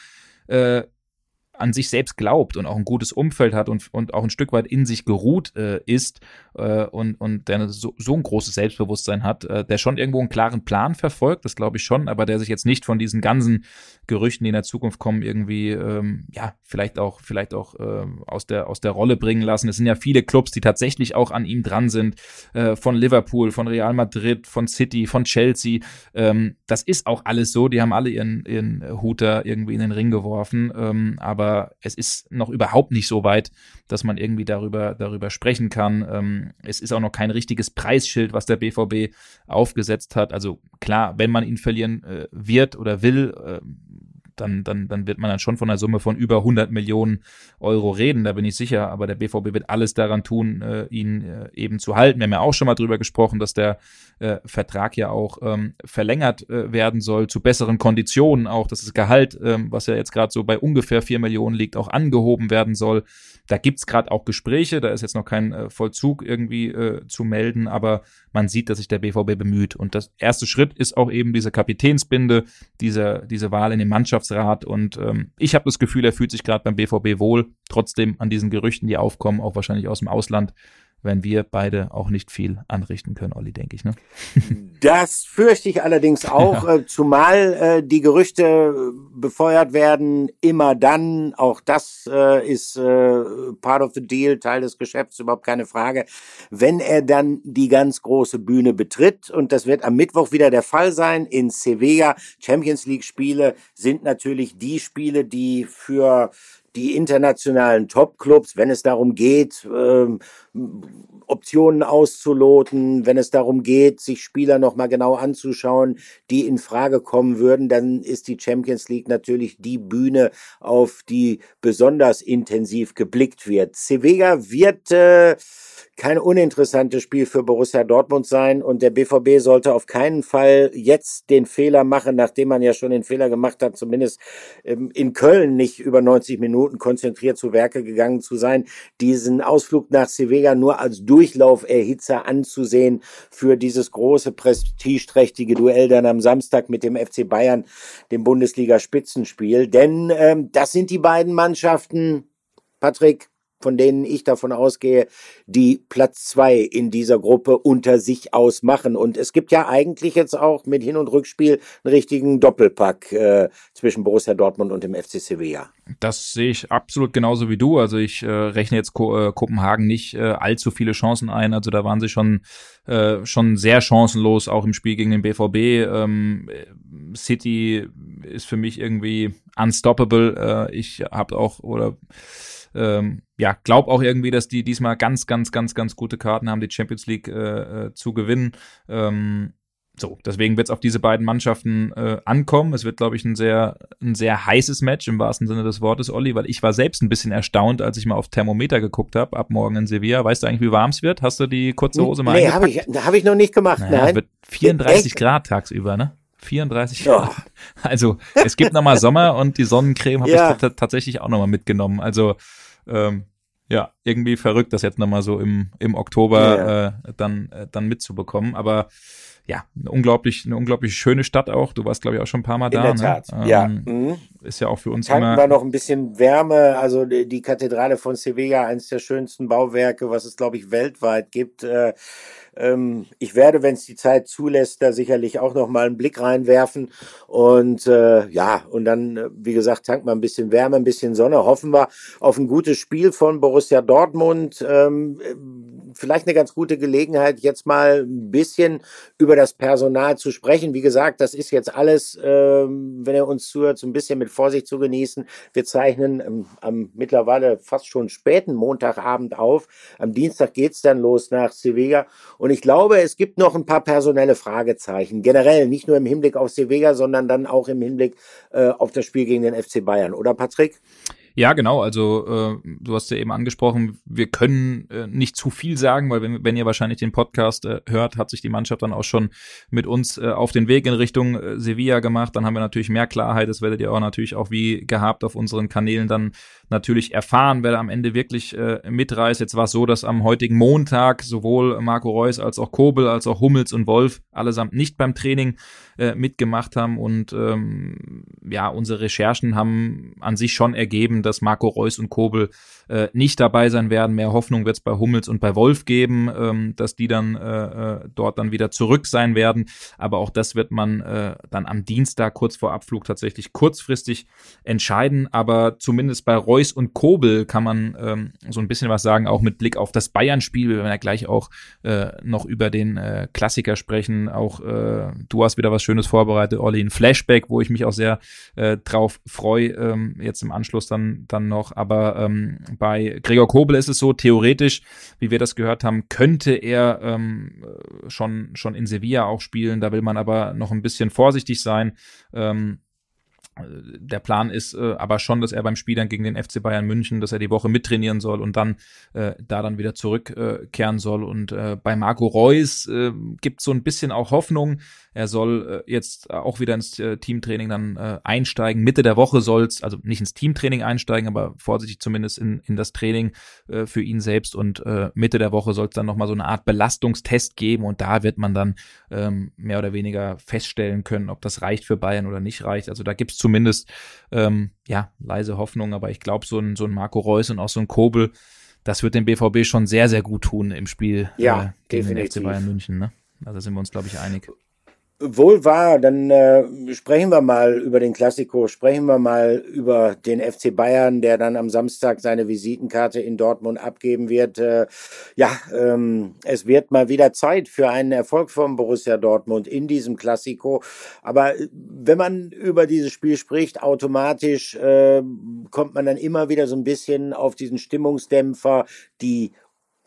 äh, an sich selbst glaubt und auch ein gutes Umfeld hat und, und auch ein Stück weit in sich geruht äh, ist äh, und, und der so, so ein großes Selbstbewusstsein hat, äh, der schon irgendwo einen klaren Plan verfolgt, das glaube ich schon, aber der sich jetzt nicht von diesen ganzen Gerüchten, die in der Zukunft kommen, irgendwie, ähm, ja, vielleicht auch, vielleicht auch äh, aus, der, aus der Rolle bringen lassen. Es sind ja viele Clubs, die tatsächlich auch an ihm dran sind, äh, von Liverpool, von Real Madrid, von City, von Chelsea. Ähm, das ist auch alles so, die haben alle ihren, ihren Huter irgendwie in den Ring geworfen, ähm, aber aber es ist noch überhaupt nicht so weit, dass man irgendwie darüber, darüber sprechen kann. Ähm, es ist auch noch kein richtiges Preisschild, was der BVB aufgesetzt hat. Also klar, wenn man ihn verlieren äh, wird oder will, äh, dann, dann, dann wird man dann schon von einer Summe von über 100 Millionen Euro reden, da bin ich sicher. Aber der BVB wird alles daran tun, äh, ihn äh, eben zu halten. Wir haben ja auch schon mal drüber gesprochen, dass der äh, Vertrag ja auch ähm, verlängert äh, werden soll, zu besseren Konditionen auch, dass das Gehalt, ähm, was ja jetzt gerade so bei ungefähr 4 Millionen liegt, auch angehoben werden soll. Da gibt's gerade auch Gespräche, da ist jetzt noch kein äh, Vollzug irgendwie äh, zu melden, aber man sieht, dass sich der BVB bemüht. Und das erste Schritt ist auch eben diese Kapitänsbinde, diese, diese Wahl in den Mannschaftsrat. Und ähm, ich habe das Gefühl, er fühlt sich gerade beim BVB wohl, trotzdem an diesen Gerüchten, die aufkommen, auch wahrscheinlich aus dem Ausland, werden wir beide auch nicht viel anrichten können, Olli, denke ich. Ne? Das fürchte ich allerdings auch, ja. äh, zumal äh, die Gerüchte befeuert werden, immer dann, auch das äh, ist äh, part of the deal, Teil des Geschäfts, überhaupt keine Frage, wenn er dann die ganz große Bühne betritt. Und das wird am Mittwoch wieder der Fall sein in Sevilla. Champions League Spiele sind natürlich die Spiele, die für die internationalen Top-Clubs, wenn es darum geht, ähm, Optionen auszuloten, wenn es darum geht, sich Spieler nochmal genau anzuschauen, die in Frage kommen würden, dann ist die Champions League natürlich die Bühne, auf die besonders intensiv geblickt wird. Sevilla wird äh, kein uninteressantes Spiel für Borussia Dortmund sein und der BVB sollte auf keinen Fall jetzt den Fehler machen, nachdem man ja schon den Fehler gemacht hat, zumindest ähm, in Köln nicht über 90 Minuten konzentriert zu Werke gegangen zu sein, diesen Ausflug nach Sevilla nur als Durchlauferhitzer anzusehen für dieses große prestigeträchtige Duell dann am Samstag mit dem FC Bayern, dem Bundesliga-Spitzenspiel. Denn ähm, das sind die beiden Mannschaften, Patrick, von denen ich davon ausgehe, die Platz zwei in dieser Gruppe unter sich ausmachen. Und es gibt ja eigentlich jetzt auch mit Hin- und Rückspiel einen richtigen Doppelpack äh, zwischen Borussia Dortmund und dem FC Sevilla. Das sehe ich absolut genauso wie du. Also ich äh, rechne jetzt Ko äh, Kopenhagen nicht äh, allzu viele Chancen ein. Also da waren sie schon äh, schon sehr chancenlos, auch im Spiel gegen den BVB. Ähm, City ist für mich irgendwie unstoppable. Äh, ich habe auch oder ähm, ja, glaub auch irgendwie, dass die diesmal ganz, ganz, ganz, ganz gute Karten haben, die Champions League äh, äh zu gewinnen. Ähm, so, deswegen wird es auf diese beiden Mannschaften äh, ankommen. Es wird, glaube ich, ein sehr, ein sehr heißes Match im wahrsten Sinne des Wortes, Olli, weil ich war selbst ein bisschen erstaunt, als ich mal auf Thermometer geguckt habe, ab morgen in Sevilla. Weißt du eigentlich, wie warm es wird? Hast du die kurze Hose mal Nee, habe ich, hab ich noch nicht gemacht. Naja, nein. wird 34 Echt? Grad tagsüber, ne? 34 Grad. Oh. Also, es gibt nochmal Sommer und die Sonnencreme habe ja. ich tatsächlich auch nochmal mitgenommen. Also, ähm, ja, irgendwie verrückt, das jetzt nochmal so im, im Oktober ja. äh, dann, äh, dann mitzubekommen. Aber ja, eine unglaublich, eine unglaublich schöne Stadt auch. Du warst, glaube ich, auch schon ein paar Mal da. In der ne? Tat, ähm, ja. Mhm. Ist ja auch für uns Tanken immer. wir noch ein bisschen Wärme. Also die Kathedrale von Sevilla, eines der schönsten Bauwerke, was es, glaube ich, weltweit gibt. Äh, ich werde, wenn es die Zeit zulässt, da sicherlich auch noch mal einen Blick reinwerfen. Und äh, ja, und dann, äh, wie gesagt, tankt man ein bisschen Wärme, ein bisschen Sonne. Hoffen wir auf ein gutes Spiel von Borussia Dortmund. Ähm, vielleicht eine ganz gute Gelegenheit, jetzt mal ein bisschen über das Personal zu sprechen. Wie gesagt, das ist jetzt alles, ähm, wenn ihr uns zuhört, so ein bisschen mit Vorsicht zu genießen. Wir zeichnen ähm, am mittlerweile fast schon späten Montagabend auf. Am Dienstag geht's dann los nach Sevilla. Und ich glaube, es gibt noch ein paar personelle Fragezeichen. Generell, nicht nur im Hinblick auf Sevilla, sondern dann auch im Hinblick äh, auf das Spiel gegen den FC Bayern. Oder Patrick? Ja, genau. Also äh, du hast ja eben angesprochen, wir können äh, nicht zu viel sagen, weil wenn, wenn ihr wahrscheinlich den Podcast äh, hört, hat sich die Mannschaft dann auch schon mit uns äh, auf den Weg in Richtung äh, Sevilla gemacht. Dann haben wir natürlich mehr Klarheit. Das werdet ihr auch natürlich auch wie gehabt auf unseren Kanälen dann natürlich erfahren, wer am Ende wirklich äh, mitreißt. Jetzt war es so, dass am heutigen Montag sowohl Marco Reus als auch Kobel als auch Hummels und Wolf allesamt nicht beim Training äh, mitgemacht haben und ähm, ja, unsere Recherchen haben an sich schon ergeben, dass Marco Reus und Kobel äh, nicht dabei sein werden. Mehr Hoffnung wird es bei Hummels und bei Wolf geben, ähm, dass die dann äh, äh, dort dann wieder zurück sein werden. Aber auch das wird man äh, dann am Dienstag kurz vor Abflug tatsächlich kurzfristig entscheiden. Aber zumindest bei Reus und Kobel kann man ähm, so ein bisschen was sagen, auch mit Blick auf das Bayern-Spiel. Wir werden ja gleich auch äh, noch über den äh, Klassiker sprechen. Auch äh, du hast wieder was Schönes vorbereitet, Olli, ein Flashback, wo ich mich auch sehr äh, drauf freue, ähm, jetzt im Anschluss dann, dann noch. Aber ähm, bei Gregor Kobel ist es so, theoretisch, wie wir das gehört haben, könnte er ähm, schon, schon in Sevilla auch spielen. Da will man aber noch ein bisschen vorsichtig sein. Ähm, der Plan ist äh, aber schon, dass er beim Spiel dann gegen den FC Bayern München, dass er die Woche mittrainieren soll und dann äh, da dann wieder zurückkehren äh, soll. Und äh, bei Marco Reus äh, gibt so ein bisschen auch Hoffnung. Er soll äh, jetzt auch wieder ins äh, Teamtraining dann äh, einsteigen. Mitte der Woche soll's, also nicht ins Teamtraining einsteigen, aber vorsichtig zumindest in, in das Training äh, für ihn selbst. Und äh, Mitte der Woche soll es dann nochmal so eine Art Belastungstest geben und da wird man dann ähm, mehr oder weniger feststellen können, ob das reicht für Bayern oder nicht reicht. Also da gibt's zumindest ähm, ja leise Hoffnung, aber ich glaube, so ein, so ein Marco Reus und auch so ein Kobel, das wird dem BVB schon sehr, sehr gut tun im Spiel ja, äh, gegen definitiv. den FC Bayern München. Ne? Also sind wir uns, glaube ich, einig. Wohl wahr, dann äh, sprechen wir mal über den Klassiko, sprechen wir mal über den FC Bayern, der dann am Samstag seine Visitenkarte in Dortmund abgeben wird. Äh, ja, ähm, es wird mal wieder Zeit für einen Erfolg von Borussia Dortmund in diesem Klassiko. Aber äh, wenn man über dieses Spiel spricht, automatisch äh, kommt man dann immer wieder so ein bisschen auf diesen Stimmungsdämpfer, die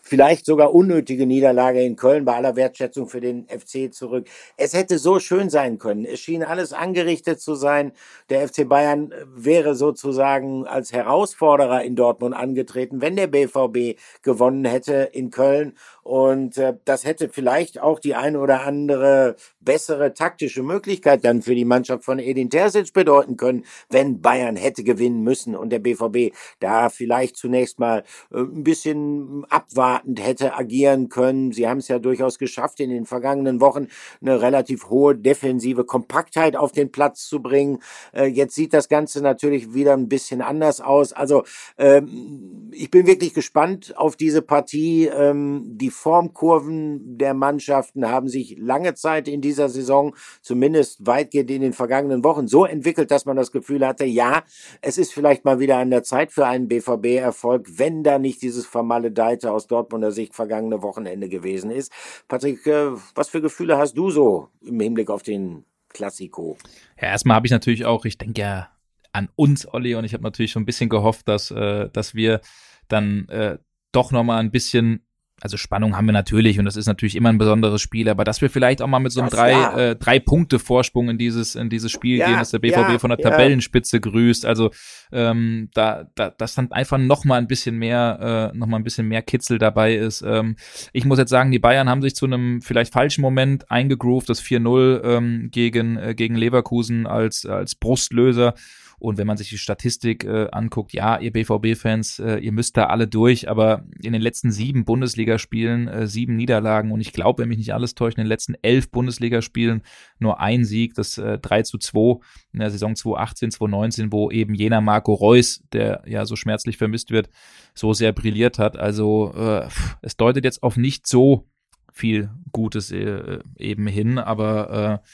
vielleicht sogar unnötige Niederlage in Köln bei aller Wertschätzung für den FC zurück. Es hätte so schön sein können. Es schien alles angerichtet zu sein. Der FC Bayern wäre sozusagen als Herausforderer in Dortmund angetreten, wenn der BVB gewonnen hätte in Köln. Und äh, das hätte vielleicht auch die eine oder andere bessere taktische Möglichkeit dann für die Mannschaft von Edin Terzic bedeuten können, wenn Bayern hätte gewinnen müssen und der BVB da vielleicht zunächst mal äh, ein bisschen abwartend hätte agieren können. Sie haben es ja durchaus geschafft, in den vergangenen Wochen eine relativ hohe defensive Kompaktheit auf den Platz zu bringen. Äh, jetzt sieht das Ganze natürlich wieder ein bisschen anders aus. Also ähm, ich bin wirklich gespannt auf diese Partie. Ähm, die Formkurven der Mannschaften haben sich lange Zeit in dieser Saison, zumindest weitgehend in den vergangenen Wochen, so entwickelt, dass man das Gefühl hatte, ja, es ist vielleicht mal wieder an der Zeit für einen BVB-Erfolg, wenn da nicht dieses vermaledeite aus Dortmunder Sicht vergangene Wochenende gewesen ist. Patrick, äh, was für Gefühle hast du so im Hinblick auf den Klassiko? Ja, erstmal habe ich natürlich auch, ich denke ja an uns, Olli, und ich habe natürlich schon ein bisschen gehofft, dass, äh, dass wir dann äh, doch nochmal ein bisschen also Spannung haben wir natürlich und das ist natürlich immer ein besonderes Spiel, aber dass wir vielleicht auch mal mit so einem das, drei, ja. äh, drei Punkte Vorsprung in dieses in dieses Spiel ja, gehen, dass der BVB ja, von der Tabellenspitze grüßt, also ähm, da, da dass dann einfach noch mal ein bisschen mehr äh, noch mal ein bisschen mehr Kitzel dabei ist. Ähm, ich muss jetzt sagen, die Bayern haben sich zu einem vielleicht falschen Moment eingegroovt, das 4-0 ähm, gegen äh, gegen Leverkusen als als Brustlöser und wenn man sich die Statistik äh, anguckt, ja, ihr BVB-Fans, äh, ihr müsst da alle durch, aber in den letzten sieben Bundesligaspielen äh, sieben Niederlagen und ich glaube, wenn mich nicht alles täuscht, in den letzten elf Bundesligaspielen nur ein Sieg, das äh, 3 zu 2 in der Saison 2018, 2019, wo eben jener Marco Reus, der ja so schmerzlich vermisst wird, so sehr brilliert hat. Also äh, es deutet jetzt auf nicht so viel Gutes äh, eben hin, aber äh,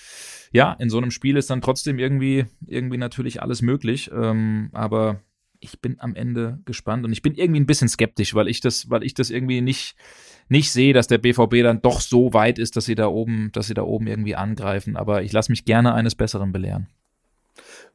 ja, in so einem Spiel ist dann trotzdem irgendwie, irgendwie natürlich alles möglich. Ähm, aber ich bin am Ende gespannt und ich bin irgendwie ein bisschen skeptisch, weil ich das, weil ich das irgendwie nicht, nicht sehe, dass der BVB dann doch so weit ist, dass sie da oben, dass sie da oben irgendwie angreifen. Aber ich lasse mich gerne eines Besseren belehren.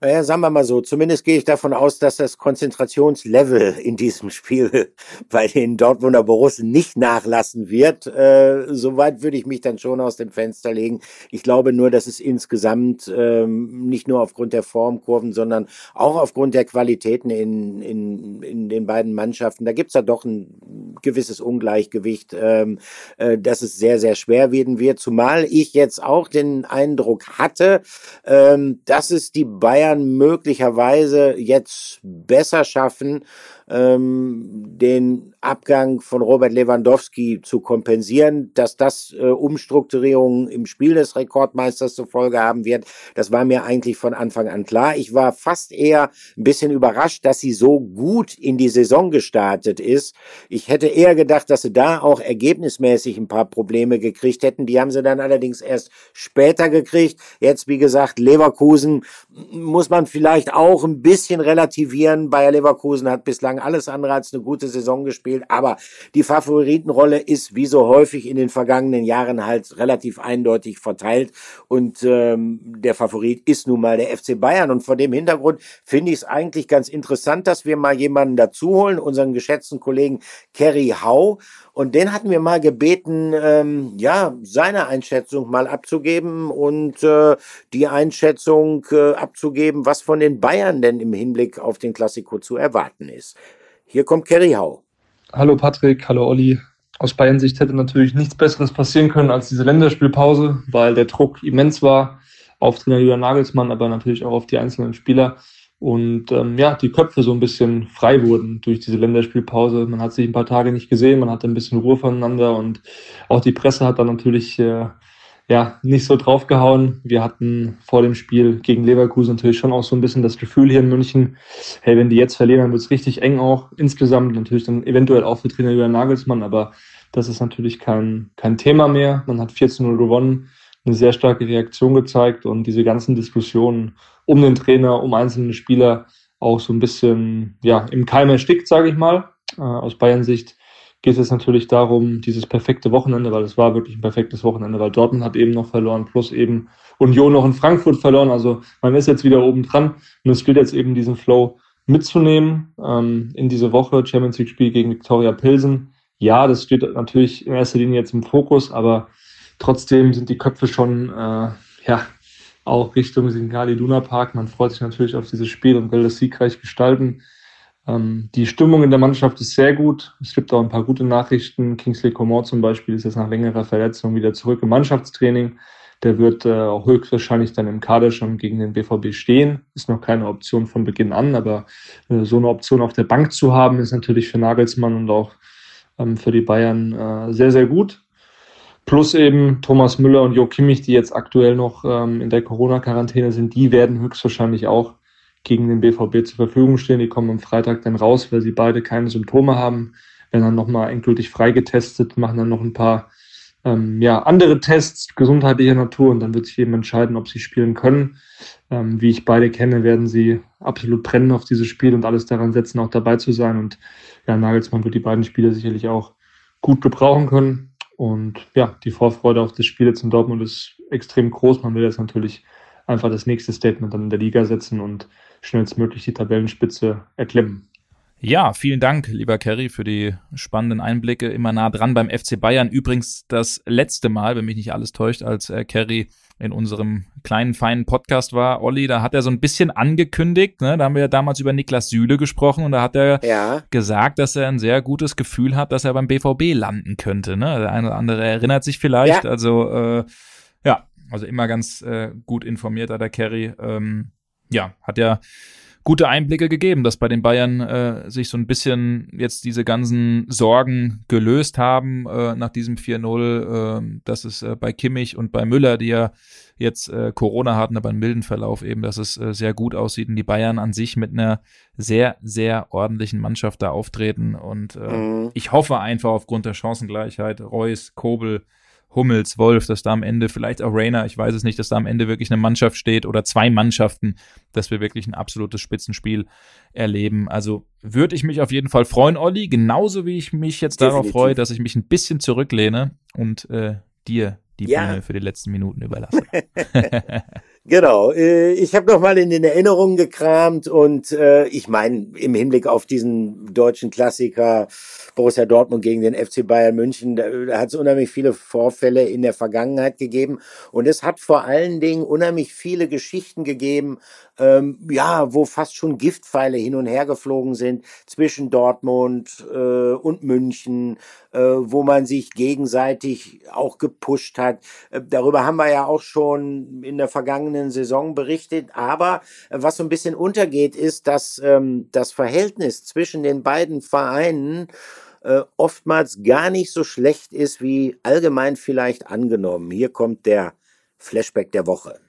Naja, sagen wir mal so, zumindest gehe ich davon aus, dass das Konzentrationslevel in diesem Spiel bei den Dortmunder Borussen nicht nachlassen wird. Äh, Soweit würde ich mich dann schon aus dem Fenster legen. Ich glaube nur, dass es insgesamt ähm, nicht nur aufgrund der Formkurven, sondern auch aufgrund der Qualitäten in, in, in den beiden Mannschaften, da gibt's ja doch ein gewisses Ungleichgewicht, ähm, äh, dass es sehr, sehr schwer werden wird. Zumal ich jetzt auch den Eindruck hatte, ähm, dass es die Bayern möglicherweise jetzt besser schaffen, ähm, den Abgang von Robert Lewandowski zu kompensieren, dass das äh, Umstrukturierungen im Spiel des Rekordmeisters zur Folge haben wird. Das war mir eigentlich von Anfang an klar. Ich war fast eher ein bisschen überrascht, dass sie so gut in die Saison gestartet ist. Ich hätte eher gedacht, dass sie da auch ergebnismäßig ein paar Probleme gekriegt hätten. Die haben sie dann allerdings erst später gekriegt. Jetzt, wie gesagt, Leverkusen muss man vielleicht auch ein bisschen relativieren. Bayer Leverkusen hat bislang alles andere als eine gute Saison gespielt, aber die Favoritenrolle ist wie so häufig in den vergangenen Jahren halt relativ eindeutig verteilt. Und ähm, der Favorit ist nun mal der FC Bayern. Und vor dem Hintergrund finde ich es eigentlich ganz interessant, dass wir mal jemanden dazu holen, unseren geschätzten Kollegen Kerry Hau und den hatten wir mal gebeten, ähm, ja, seine Einschätzung mal abzugeben und äh, die Einschätzung äh, abzugeben, was von den Bayern denn im Hinblick auf den Klassiko zu erwarten ist. Hier kommt Kerry Hau. Hallo Patrick, hallo Olli. Aus Bayern-Sicht hätte natürlich nichts Besseres passieren können als diese Länderspielpause, weil der Druck immens war auf Trainer Julian Nagelsmann, aber natürlich auch auf die einzelnen Spieler und ähm, ja, die Köpfe so ein bisschen frei wurden durch diese Länderspielpause. Man hat sich ein paar Tage nicht gesehen, man hatte ein bisschen Ruhe voneinander und auch die Presse hat dann natürlich äh, ja nicht so draufgehauen. Wir hatten vor dem Spiel gegen Leverkusen natürlich schon auch so ein bisschen das Gefühl hier in München, hey, wenn die jetzt verlieren, dann wird es richtig eng auch insgesamt. Natürlich dann eventuell auch für Trainer Julian Nagelsmann, aber das ist natürlich kein, kein Thema mehr. Man hat 14-0 gewonnen eine sehr starke Reaktion gezeigt und diese ganzen Diskussionen um den Trainer, um einzelne Spieler auch so ein bisschen ja, im Keim erstickt, sage ich mal. Äh, aus Bayern-Sicht geht es natürlich darum, dieses perfekte Wochenende, weil es war wirklich ein perfektes Wochenende, weil Dortmund hat eben noch verloren, plus eben Union noch in Frankfurt verloren. Also man ist jetzt wieder oben dran und es gilt jetzt eben diesen Flow mitzunehmen ähm, in diese Woche Champions League Spiel gegen Viktoria Pilsen. Ja, das steht natürlich in erster Linie jetzt im Fokus, aber trotzdem sind die Köpfe schon äh, ja auch Richtung Singali Duna Park. Man freut sich natürlich auf dieses Spiel und will das siegreich gestalten. Ähm, die Stimmung in der Mannschaft ist sehr gut. Es gibt auch ein paar gute Nachrichten. Kingsley Coman zum Beispiel ist jetzt nach längerer Verletzung wieder zurück im Mannschaftstraining. Der wird äh, auch höchstwahrscheinlich dann im Kader schon gegen den BVB stehen. Ist noch keine Option von Beginn an, aber äh, so eine Option auf der Bank zu haben, ist natürlich für Nagelsmann und auch ähm, für die Bayern äh, sehr, sehr gut. Plus eben Thomas Müller und Jo Kimmich, die jetzt aktuell noch ähm, in der Corona-Quarantäne sind, die werden höchstwahrscheinlich auch gegen den BVB zur Verfügung stehen. Die kommen am Freitag dann raus, weil sie beide keine Symptome haben, werden dann nochmal endgültig freigetestet, machen dann noch ein paar ähm, ja, andere Tests gesundheitlicher Natur und dann wird sich eben entscheiden, ob sie spielen können. Ähm, wie ich beide kenne, werden sie absolut brennen auf dieses Spiel und alles daran setzen, auch dabei zu sein. Und ja, Nagelsmann wird die beiden Spiele sicherlich auch gut gebrauchen können. Und ja, die Vorfreude auf das Spiel jetzt in Dortmund ist extrem groß. Man will jetzt natürlich einfach das nächste Statement dann in der Liga setzen und schnellstmöglich die Tabellenspitze erklimmen. Ja, vielen Dank, lieber Kerry, für die spannenden Einblicke. Immer nah dran beim FC Bayern. Übrigens das letzte Mal, wenn mich nicht alles täuscht, als äh, Kerry in unserem kleinen, feinen Podcast war. Olli, da hat er so ein bisschen angekündigt, ne? da haben wir ja damals über Niklas Süle gesprochen und da hat er ja. gesagt, dass er ein sehr gutes Gefühl hat, dass er beim BVB landen könnte. Ne? Der eine oder andere erinnert sich vielleicht. Ja. Also äh, ja, also immer ganz äh, gut informierter der Kerry. Ähm, ja, hat ja gute Einblicke gegeben, dass bei den Bayern äh, sich so ein bisschen jetzt diese ganzen Sorgen gelöst haben äh, nach diesem 4-0, äh, dass es äh, bei Kimmich und bei Müller, die ja jetzt äh, Corona hatten, aber einen milden Verlauf eben, dass es äh, sehr gut aussieht und die Bayern an sich mit einer sehr, sehr ordentlichen Mannschaft da auftreten und äh, mhm. ich hoffe einfach aufgrund der Chancengleichheit, Reus, Kobel, Hummels, Wolf, dass da am Ende, vielleicht auch Rainer, ich weiß es nicht, dass da am Ende wirklich eine Mannschaft steht oder zwei Mannschaften, dass wir wirklich ein absolutes Spitzenspiel erleben. Also würde ich mich auf jeden Fall freuen, Olli, genauso wie ich mich jetzt Definitiv. darauf freue, dass ich mich ein bisschen zurücklehne und äh, dir die ja. Bühne für die letzten Minuten überlasse. Genau, äh, ich habe noch mal in den Erinnerungen gekramt und äh, ich meine im Hinblick auf diesen deutschen Klassiker Borussia Dortmund gegen den FC Bayern München, da, da hat es unheimlich viele Vorfälle in der Vergangenheit gegeben. Und es hat vor allen Dingen unheimlich viele Geschichten gegeben, ähm, ja, wo fast schon Giftpfeile hin und her geflogen sind zwischen Dortmund äh, und München, äh, wo man sich gegenseitig auch gepusht hat. Äh, darüber haben wir ja auch schon in der vergangenen Saison berichtet. Aber äh, was so ein bisschen untergeht, ist, dass ähm, das Verhältnis zwischen den beiden Vereinen äh, oftmals gar nicht so schlecht ist, wie allgemein vielleicht angenommen. Hier kommt der Flashback der Woche.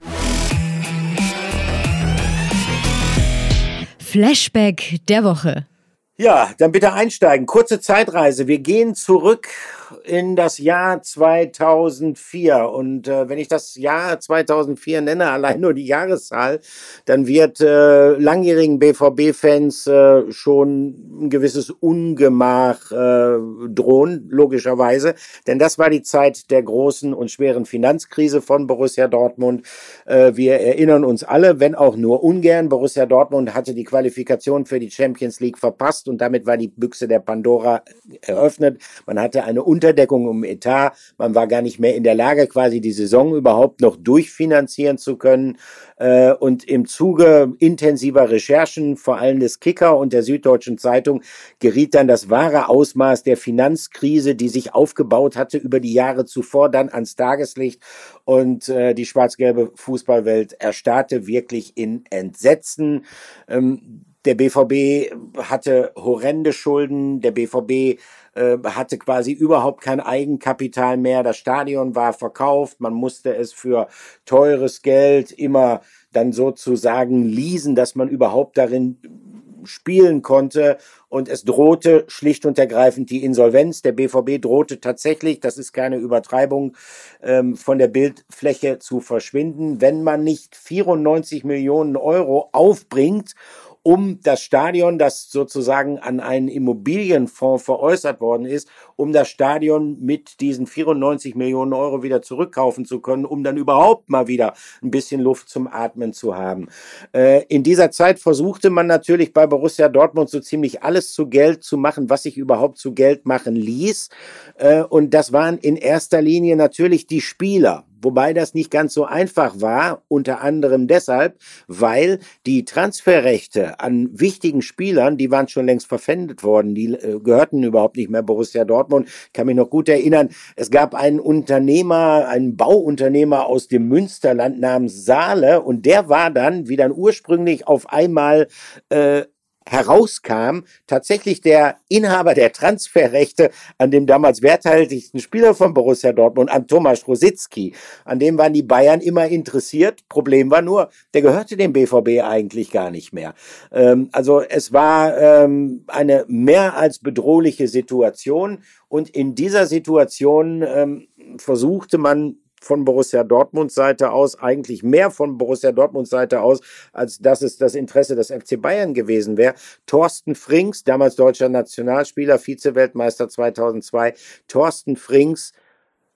Flashback der Woche. Ja, dann bitte einsteigen. Kurze Zeitreise. Wir gehen zurück in das Jahr 2004. Und äh, wenn ich das Jahr 2004 nenne, allein nur die Jahreszahl, dann wird äh, langjährigen BVB-Fans äh, schon ein gewisses Ungemach äh, drohen, logischerweise. Denn das war die Zeit der großen und schweren Finanzkrise von Borussia Dortmund. Äh, wir erinnern uns alle, wenn auch nur ungern, Borussia Dortmund hatte die Qualifikation für die Champions League verpasst und damit war die Büchse der Pandora eröffnet. Man hatte eine Unterdeckung im Etat. Man war gar nicht mehr in der Lage, quasi die Saison überhaupt noch durchfinanzieren zu können. Äh, und im Zuge intensiver Recherchen, vor allem des Kicker und der Süddeutschen Zeitung, geriet dann das wahre Ausmaß der Finanzkrise, die sich aufgebaut hatte über die Jahre zuvor, dann ans Tageslicht. Und äh, die schwarz-gelbe Fußballwelt erstarrte wirklich in Entsetzen. Ähm, der BVB hatte horrende Schulden. Der BVB äh, hatte quasi überhaupt kein Eigenkapital mehr. Das Stadion war verkauft. Man musste es für teures Geld immer dann sozusagen leasen, dass man überhaupt darin spielen konnte und es drohte schlicht und ergreifend die Insolvenz. Der BVB drohte tatsächlich, das ist keine Übertreibung, ähm, von der Bildfläche zu verschwinden, wenn man nicht 94 Millionen Euro aufbringt um das Stadion, das sozusagen an einen Immobilienfonds veräußert worden ist, um das Stadion mit diesen 94 Millionen Euro wieder zurückkaufen zu können, um dann überhaupt mal wieder ein bisschen Luft zum Atmen zu haben. Äh, in dieser Zeit versuchte man natürlich bei Borussia Dortmund so ziemlich alles zu Geld zu machen, was sich überhaupt zu Geld machen ließ. Äh, und das waren in erster Linie natürlich die Spieler wobei das nicht ganz so einfach war, unter anderem deshalb, weil die Transferrechte an wichtigen Spielern, die waren schon längst verpfändet worden, die äh, gehörten überhaupt nicht mehr Borussia Dortmund. Ich kann mich noch gut erinnern, es gab einen Unternehmer, einen Bauunternehmer aus dem Münsterland namens Saale und der war dann, wie dann ursprünglich auf einmal äh, herauskam, tatsächlich der Inhaber der Transferrechte an dem damals werthaltigsten Spieler von Borussia Dortmund, an Thomas Rositzky. An dem waren die Bayern immer interessiert. Problem war nur, der gehörte dem BVB eigentlich gar nicht mehr. Ähm, also es war ähm, eine mehr als bedrohliche Situation. Und in dieser Situation ähm, versuchte man von Borussia Dortmund Seite aus, eigentlich mehr von Borussia Dortmund Seite aus, als dass es das Interesse des FC Bayern gewesen wäre. Thorsten Frings, damals deutscher Nationalspieler, Vize-Weltmeister 2002, Thorsten Frings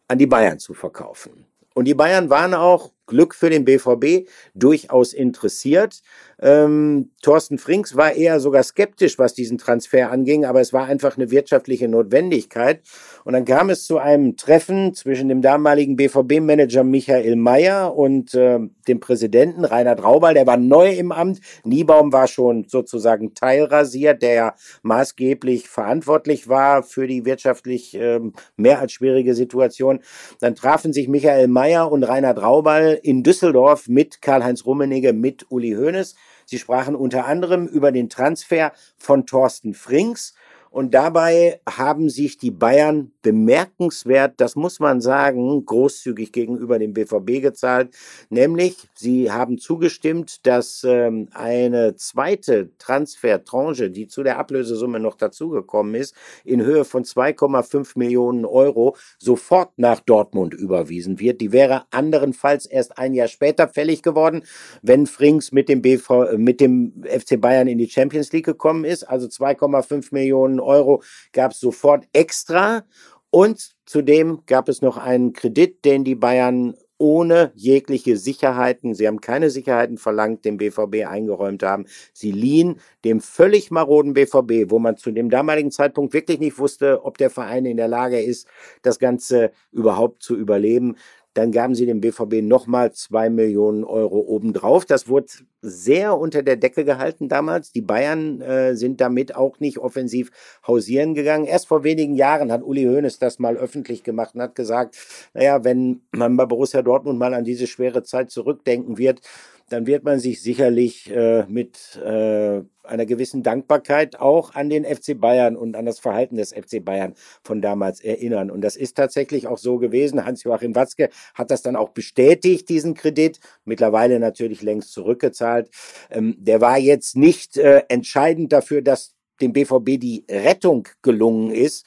an die Bayern zu verkaufen. Und die Bayern waren auch Glück für den BVB durchaus interessiert. Ähm, Thorsten Frings war eher sogar skeptisch, was diesen Transfer anging, aber es war einfach eine wirtschaftliche Notwendigkeit. Und dann kam es zu einem Treffen zwischen dem damaligen BVB-Manager Michael Mayer und äh, dem Präsidenten Reinhard Raubal. Der war neu im Amt. Niebaum war schon sozusagen teilrasiert, der ja maßgeblich verantwortlich war für die wirtschaftlich äh, mehr als schwierige Situation. Dann trafen sich Michael Mayer und Reinhard Raubal in Düsseldorf mit Karl-Heinz Rummenigge, mit Uli Hoeneß. Sie sprachen unter anderem über den Transfer von Thorsten Frings und dabei haben sich die Bayern bemerkenswert, das muss man sagen, großzügig gegenüber dem BVB gezahlt. Nämlich, sie haben zugestimmt, dass ähm, eine zweite Transfertranche, die zu der Ablösesumme noch dazugekommen ist, in Höhe von 2,5 Millionen Euro sofort nach Dortmund überwiesen wird. Die wäre anderenfalls erst ein Jahr später fällig geworden, wenn Frings mit dem, BV, mit dem FC Bayern in die Champions League gekommen ist. Also 2,5 Millionen Millionen Euro gab es sofort extra. Und zudem gab es noch einen Kredit, den die Bayern ohne jegliche Sicherheiten, sie haben keine Sicherheiten verlangt, dem BVB eingeräumt haben. Sie liehen dem völlig maroden BVB, wo man zu dem damaligen Zeitpunkt wirklich nicht wusste, ob der Verein in der Lage ist, das Ganze überhaupt zu überleben. Dann gaben sie dem BVB nochmal zwei Millionen Euro obendrauf. Das wurde sehr unter der Decke gehalten damals. Die Bayern äh, sind damit auch nicht offensiv hausieren gegangen. Erst vor wenigen Jahren hat Uli Hoeneß das mal öffentlich gemacht und hat gesagt, naja, wenn man bei Borussia Dortmund mal an diese schwere Zeit zurückdenken wird, dann wird man sich sicherlich äh, mit äh, einer gewissen Dankbarkeit auch an den FC Bayern und an das Verhalten des FC Bayern von damals erinnern. Und das ist tatsächlich auch so gewesen. Hans-Joachim Watzke hat das dann auch bestätigt, diesen Kredit, mittlerweile natürlich längst zurückgezahlt. Ähm, der war jetzt nicht äh, entscheidend dafür, dass dem BVB die Rettung gelungen ist,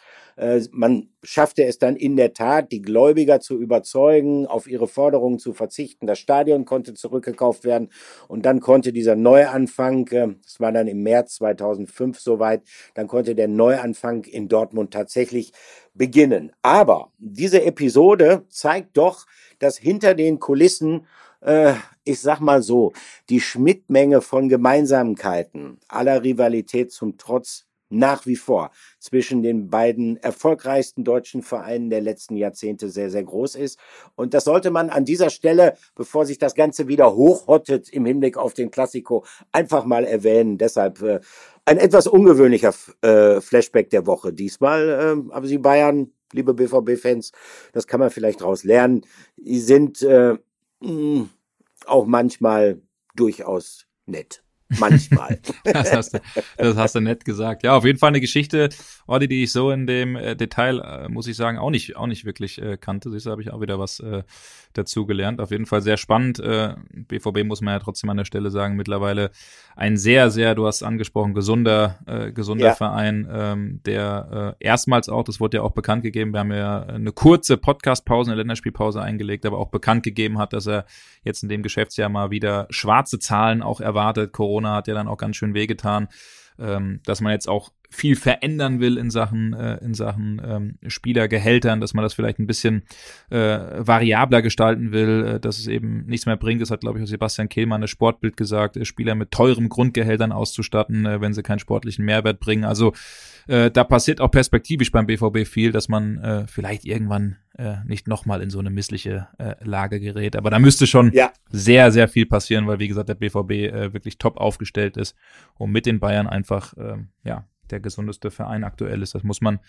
man schaffte es dann in der Tat, die Gläubiger zu überzeugen, auf ihre Forderungen zu verzichten. Das Stadion konnte zurückgekauft werden und dann konnte dieser Neuanfang, äh, das war dann im März 2005 soweit, dann konnte der Neuanfang in Dortmund tatsächlich beginnen. Aber diese Episode zeigt doch, dass hinter den Kulissen äh, ich sag mal so, die Schnittmenge von Gemeinsamkeiten aller Rivalität zum Trotz nach wie vor zwischen den beiden erfolgreichsten deutschen Vereinen der letzten Jahrzehnte sehr, sehr groß ist. Und das sollte man an dieser Stelle, bevor sich das Ganze wieder hochhottet im Hinblick auf den Klassiko, einfach mal erwähnen. Deshalb äh, ein etwas ungewöhnlicher äh, Flashback der Woche diesmal. Äh, aber Sie Bayern, liebe BVB-Fans, das kann man vielleicht daraus lernen, die sind äh, mh, auch manchmal durchaus nett. Manchmal. das, hast du, das hast du nett gesagt. Ja, auf jeden Fall eine Geschichte, Ordi, die ich so in dem äh, Detail, äh, muss ich sagen, auch nicht, auch nicht wirklich äh, kannte. Siehst du, habe ich auch wieder was äh, dazu gelernt. Auf jeden Fall sehr spannend. Äh, BVB muss man ja trotzdem an der Stelle sagen, mittlerweile ein sehr, sehr, du hast angesprochen, gesunder, äh, gesunder ja. Verein, ähm, der äh, erstmals auch, das wurde ja auch bekannt gegeben, wir haben ja eine kurze Podcast-Pause, eine Länderspielpause eingelegt, aber auch bekannt gegeben hat, dass er jetzt in dem Geschäftsjahr mal wieder schwarze Zahlen auch erwartet. Corona hat ja dann auch ganz schön wehgetan ähm, dass man jetzt auch viel verändern will in Sachen, äh, in Sachen ähm, Spielergehältern, dass man das vielleicht ein bisschen äh, variabler gestalten will, äh, dass es eben nichts mehr bringt. Das hat, glaube ich, auch Sebastian Kehlmann, das Sportbild gesagt, äh, Spieler mit teuren Grundgehältern auszustatten, äh, wenn sie keinen sportlichen Mehrwert bringen. Also äh, da passiert auch perspektivisch beim BVB viel, dass man äh, vielleicht irgendwann äh, nicht nochmal in so eine missliche äh, Lage gerät. Aber da müsste schon ja. sehr, sehr viel passieren, weil, wie gesagt, der BVB äh, wirklich top aufgestellt ist und mit den Bayern einfach, äh, ja, der gesundeste Verein aktuell ist. Das muss man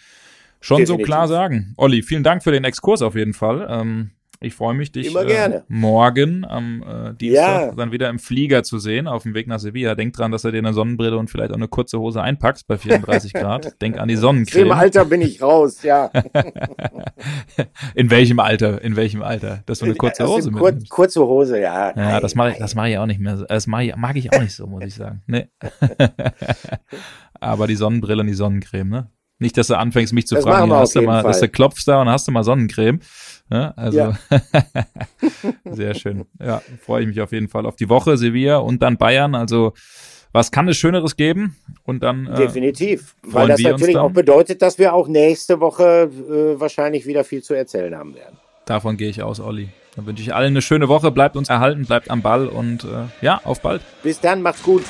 schon Definitiv. so klar sagen. Olli, vielen Dank für den Exkurs auf jeden Fall. Ähm, ich freue mich, dich äh, morgen am äh, Dienstag ja. dann wieder im Flieger zu sehen, auf dem Weg nach Sevilla. Denk dran, dass du dir eine Sonnenbrille und vielleicht auch eine kurze Hose einpackst bei 34 Grad. Denk an die Sonnencreme. Im Alter bin ich raus, ja. In welchem Alter? In welchem Alter? Dass du eine kurze Hose kur mitnimmst? Kurze Hose, ja. Ja, nein, das mache ich, das mache ich auch nicht mehr. Das mag ich, mag ich auch nicht so, muss ich sagen. Nee. Aber die Sonnenbrille und die Sonnencreme, ne? Nicht, dass du anfängst, mich zu das fragen, hast du mal, dass du klopfst da und hast du mal Sonnencreme. Ja, also ja. sehr schön. Ja, freue ich mich auf jeden Fall auf die Woche, Sevilla und dann Bayern. Also was kann es Schöneres geben? Und dann äh, definitiv, weil das natürlich auch bedeutet, dass wir auch nächste Woche äh, wahrscheinlich wieder viel zu erzählen haben werden. Davon gehe ich aus, Olli. Dann wünsche ich allen eine schöne Woche. Bleibt uns erhalten, bleibt am Ball und äh, ja, auf bald. Bis dann, macht's gut.